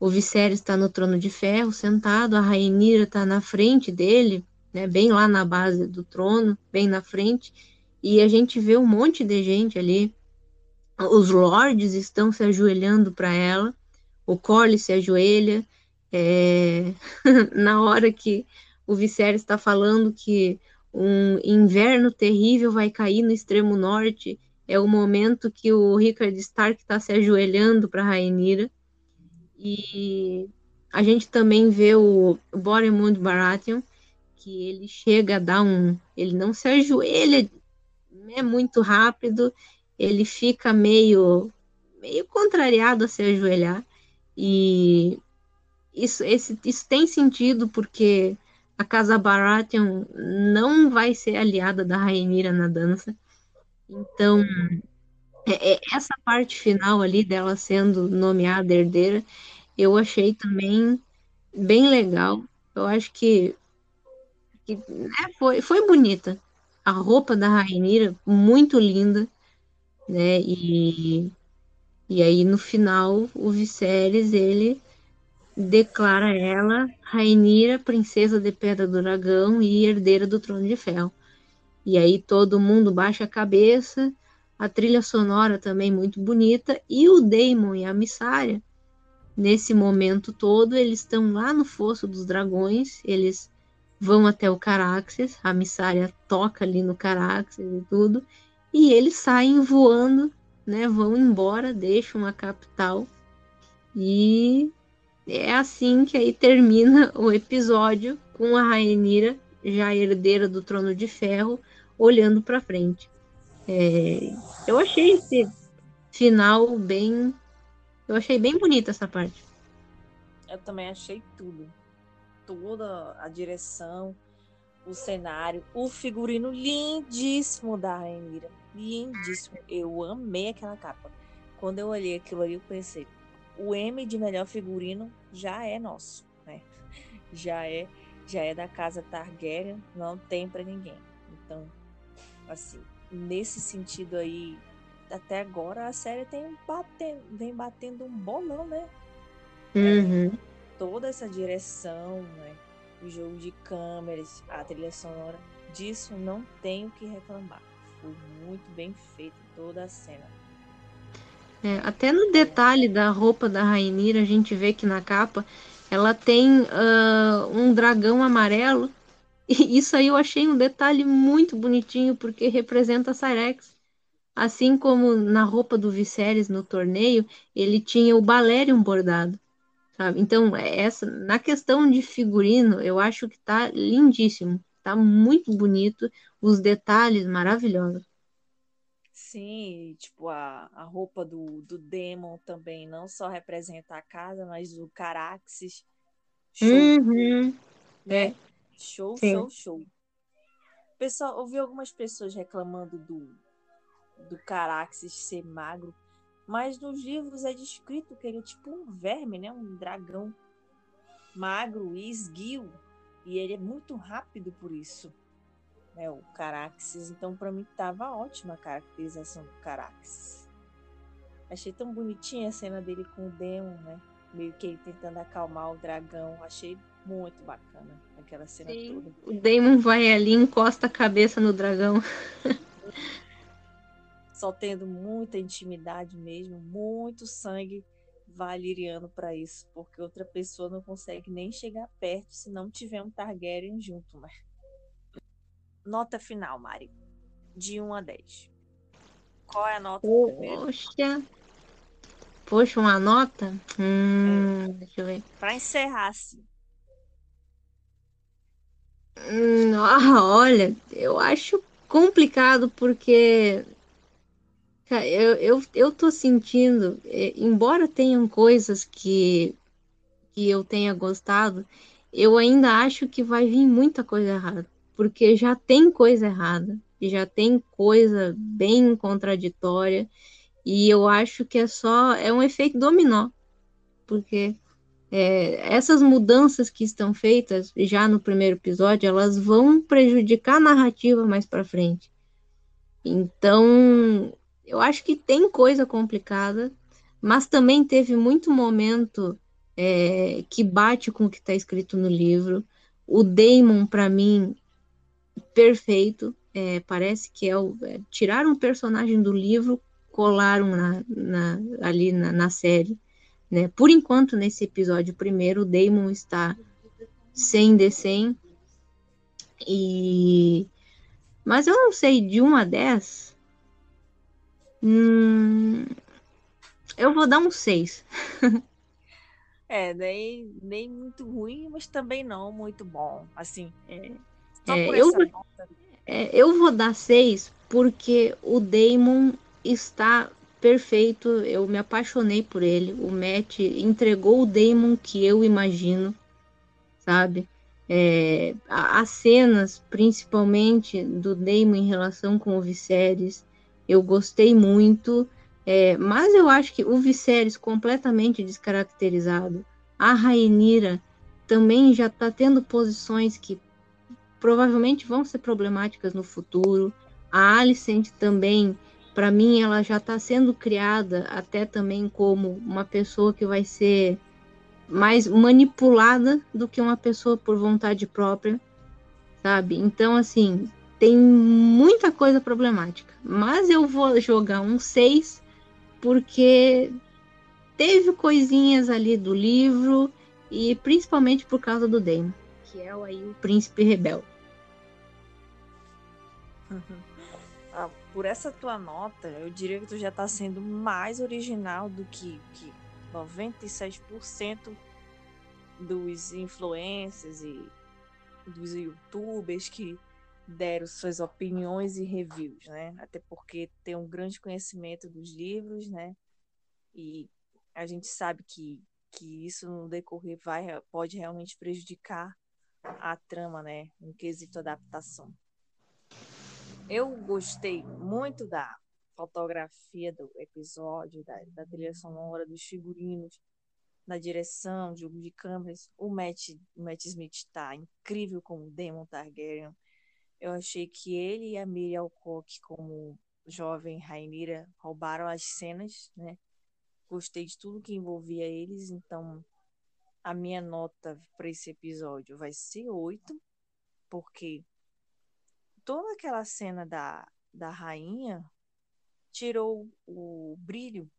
o Viserys está no trono de ferro, sentado, a Rainira está na frente dele, né, bem lá na base do trono, bem na frente, e a gente vê um monte de gente ali. Os lords estão se ajoelhando para ela, o Corlys se ajoelha. É... na hora que o Viserys está falando que um inverno terrível vai cair no extremo norte, é o momento que o Rickard Stark está se ajoelhando para Rainira. E a gente também vê o Boremund Baratheon, que ele chega a dar um. Ele não se ajoelha, é muito rápido, ele fica meio meio contrariado a se ajoelhar. E isso, esse, isso tem sentido porque a Casa Baratheon não vai ser aliada da Rainira na dança. Então, é, é, essa parte final ali dela sendo nomeada herdeira, eu achei também bem legal. Eu acho que, que né, foi, foi bonita. A roupa da Rainira, muito linda, né? E, e aí no final o Viserys, ele declara ela Rainira, princesa de Pedra do Dragão e herdeira do Trono de Ferro. E aí todo mundo baixa a cabeça, a trilha sonora também muito bonita, e o Daemon e a Missária, nesse momento todo, eles estão lá no Fosso dos Dragões, eles vão até o Caraxes, a Missária toca ali no Caraxes e tudo, e eles saem voando, né, vão embora, deixam a capital, e é assim que aí termina o episódio com a Rainira, já herdeira do Trono de Ferro, olhando para frente. É, eu achei esse final bem. Eu achei bem bonita essa parte. Eu também achei tudo. Toda a direção, o cenário, o figurino lindíssimo da Rainira. Lindíssimo. Eu amei aquela capa. Quando eu olhei aquilo ali, eu pensei, o M de melhor figurino já é nosso, né? Já é, já é da casa Targaryen, não tem para ninguém. Então, assim, nesse sentido aí, até agora a série tem batendo, vem batendo um bolão, né? Uhum. É, toda essa direção, né? O jogo de câmeras, a trilha sonora, disso não tenho que reclamar. Foi muito bem feito toda a cena. É, até no detalhe da roupa da Rainira, a gente vê que na capa ela tem uh, um dragão amarelo. E isso aí eu achei um detalhe muito bonitinho, porque representa a Cyrex. Assim como na roupa do Viserys no torneio, ele tinha o Balerion bordado. Sabe? Então, essa, na questão de figurino, eu acho que tá lindíssimo. Tá muito bonito, os detalhes maravilhosos. Sim, tipo, a, a roupa do, do Demon também não só representa a casa, mas o Caraxes. Show, uhum. né? Show, Sim. show, show. Pessoal, ouvi algumas pessoas reclamando do, do Caraxes ser magro, mas nos livros é descrito que ele é tipo um verme, né? Um dragão magro e esguio. E ele é muito rápido por isso né, o Caraxes. Então, para mim, tava ótima a caracterização do Caraxes. Achei tão bonitinha a cena dele com o Demon, né? Meio que ele tentando acalmar o dragão. Achei muito bacana aquela cena Sim. toda. O Demon vai ali, encosta a cabeça no dragão. Só tendo muita intimidade mesmo, muito sangue valeriano para isso, porque outra pessoa não consegue nem chegar perto se não tiver um Targaryen junto, mas Nota final, Mari. De 1 a 10. Qual é a nota? Poxa. Poxa, uma nota? Hum, é. Deixa eu ver. Para encerrar, sim. Hum, olha, eu acho complicado porque eu, eu, eu tô sentindo, é, embora tenham coisas que, que eu tenha gostado, eu ainda acho que vai vir muita coisa errada porque já tem coisa errada, já tem coisa bem contraditória, e eu acho que é só é um efeito dominó, porque é, essas mudanças que estão feitas já no primeiro episódio, elas vão prejudicar a narrativa mais para frente. Então, eu acho que tem coisa complicada, mas também teve muito momento é, que bate com o que está escrito no livro. O Damon, para mim, perfeito. É, parece que é o. É, tiraram um personagem do livro, colaram na, na, ali na, na, série. Né? Por enquanto, nesse episódio primeiro, o Damon está sem d E... Mas eu não sei, de 1 a 10. Hum... Eu vou dar um 6. é, nem, nem muito ruim, mas também não muito bom. Assim, é, é, eu, é, eu vou dar seis porque o Damon está perfeito, eu me apaixonei por ele. O Matt entregou o Damon que eu imagino, sabe? É, as cenas, principalmente do Damon em relação com o Viserys, eu gostei muito. É, mas eu acho que o Viserys completamente descaracterizado, a Rainira também já está tendo posições que provavelmente vão ser problemáticas no futuro. A Alicent também, para mim, ela já está sendo criada até também como uma pessoa que vai ser mais manipulada do que uma pessoa por vontade própria, sabe? Então, assim, tem muita coisa problemática. Mas eu vou jogar um 6 porque teve coisinhas ali do livro e principalmente por causa do Damon, é aí o príncipe rebelde. Ah, por essa tua nota, eu diria que tu já tá sendo mais original do que, que 97% dos influencers e dos youtubers que deram suas opiniões e reviews, né? Até porque tem um grande conhecimento dos livros, né? E a gente sabe que, que isso no decorrer vai, pode realmente prejudicar a trama, né? No quesito adaptação. Eu gostei muito da fotografia do episódio, da, da trilha sonora, dos figurinos, da direção, jogo de câmeras. O Matt, o Matt Smith está incrível como Demon Targaryen. Eu achei que ele e a Miriam Alcock, como jovem Rainira, roubaram as cenas, né? Gostei de tudo que envolvia eles, então a minha nota para esse episódio vai ser 8, porque toda aquela cena da, da rainha tirou o brilho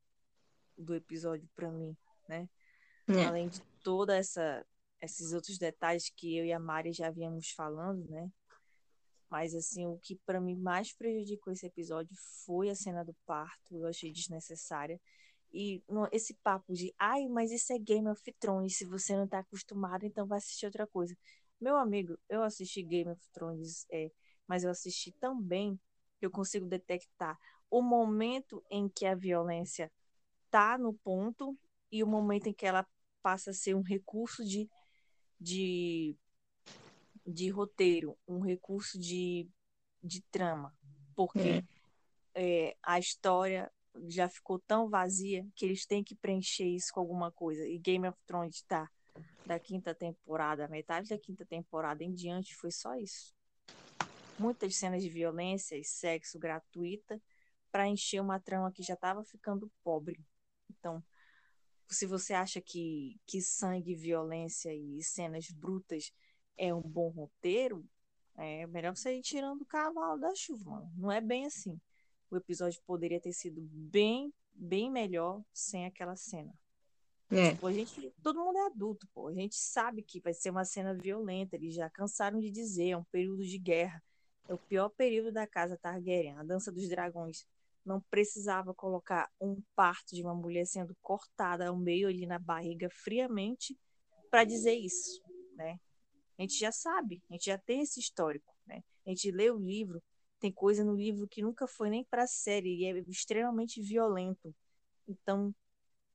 do episódio para mim, né? É. Além de toda essa esses outros detalhes que eu e a Mari já havíamos falando, né? Mas assim, o que para mim mais prejudicou esse episódio foi a cena do parto, eu achei desnecessária. E no, esse papo de, ai, mas isso é Game of Thrones, se você não tá acostumado, então vai assistir outra coisa. Meu amigo, eu assisti Game of Thrones, é, mas eu assisti tão bem que eu consigo detectar o momento em que a violência tá no ponto e o momento em que ela passa a ser um recurso de, de, de roteiro, um recurso de, de trama, porque é. É, a história já ficou tão vazia que eles têm que preencher isso com alguma coisa. E Game of Thrones está da quinta temporada, metade da quinta temporada em diante, foi só isso. Muitas cenas de violência e sexo gratuita para encher uma trama que já estava ficando pobre. Então, se você acha que, que sangue, violência e cenas brutas é um bom roteiro, é melhor você ir tirando o cavalo da chuva. Não é bem assim. O episódio poderia ter sido bem, bem melhor sem aquela cena. É. Tipo, a gente, todo mundo é adulto, pô. A gente sabe que vai ser uma cena violenta. Eles já cansaram de dizer, é um período de guerra. É o pior período da casa Targaryen, a dança dos dragões não precisava colocar um parto de uma mulher sendo cortada ao meio ali na barriga friamente para dizer isso, né? A gente já sabe, a gente já tem esse histórico, né? A gente lê o livro, tem coisa no livro que nunca foi nem para série e é extremamente violento. Então,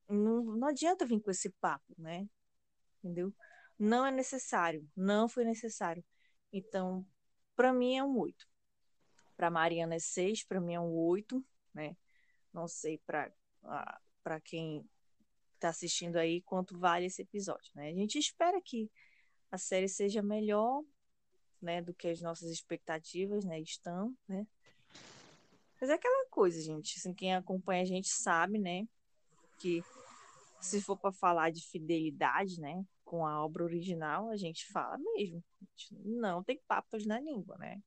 não, não adianta vir com esse papo, né? Entendeu? Não é necessário, não foi necessário. Então, para mim é um 8. Para Mariana é 6, para mim é um 8 né? Não sei para para quem está assistindo aí quanto vale esse episódio, né? A gente espera que a série seja melhor, né, do que as nossas expectativas, né, estão, né? Mas é aquela coisa, gente, assim, quem acompanha a gente sabe, né, que se for para falar de fidelidade, né, com a obra original, a gente fala mesmo. Gente não tem papas na língua, né?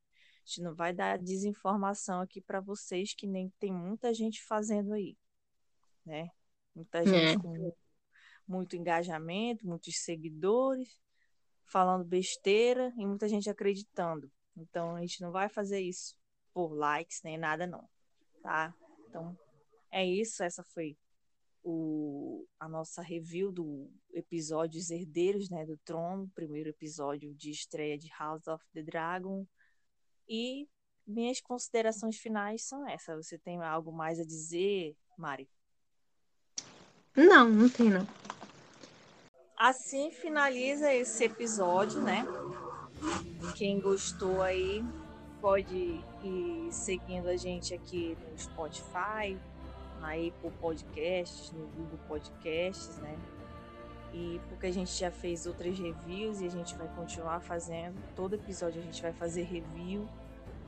gente não vai dar desinformação aqui para vocês, que nem tem muita gente fazendo aí, né? Muita gente é. com muito engajamento, muitos seguidores, falando besteira e muita gente acreditando. Então a gente não vai fazer isso por likes nem nada não, tá? Então é isso, essa foi o, a nossa review do episódio Os Herdeiros né, do Trono, primeiro episódio de estreia de House of the Dragon. E minhas considerações finais são essas. Você tem algo mais a dizer Mari? Não, não tem não. Assim finaliza esse episódio, né? Quem gostou aí pode ir seguindo a gente aqui no Spotify, na Apple Podcasts, no Google Podcasts, né? E porque a gente já fez outras reviews e a gente vai continuar fazendo. Todo episódio a gente vai fazer review,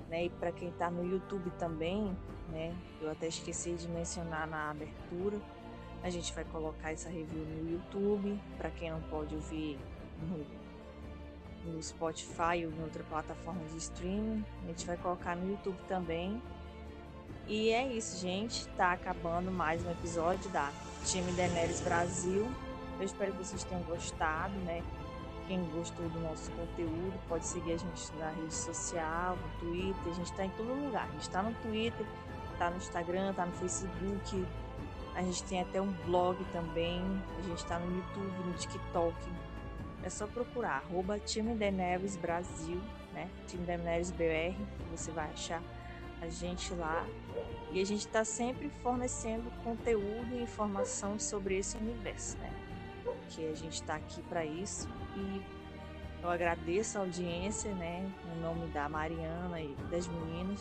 né? E para quem está no YouTube também, né? Eu até esqueci de mencionar na abertura. A gente vai colocar essa review no YouTube. Para quem não pode ouvir no, no Spotify ou em outra plataforma de streaming, a gente vai colocar no YouTube também. E é isso, gente. Tá acabando mais um episódio da Time Daenerys Brasil. Eu espero que vocês tenham gostado, né? Quem gostou do nosso conteúdo pode seguir a gente na rede social, no Twitter. A gente está em todo lugar. A gente está no Twitter, está no Instagram, está no Facebook. A gente tem até um blog também. A gente está no YouTube, no TikTok. É só procurar arroba Time Neves Brasil, né? Time Neves BR, você vai achar a gente lá. E a gente está sempre fornecendo conteúdo e informação sobre esse universo, né? que a gente está aqui para isso e eu agradeço a audiência, né, em nome da Mariana e das meninas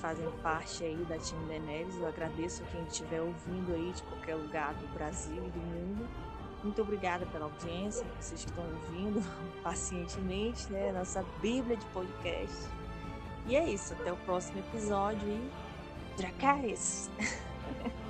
fazem parte aí da time Daenerys. Eu agradeço quem estiver ouvindo aí de qualquer lugar do Brasil e do mundo. Muito obrigada pela audiência, vocês que estão ouvindo pacientemente, né, nossa Bíblia de podcast. E é isso, até o próximo episódio e Dracarys!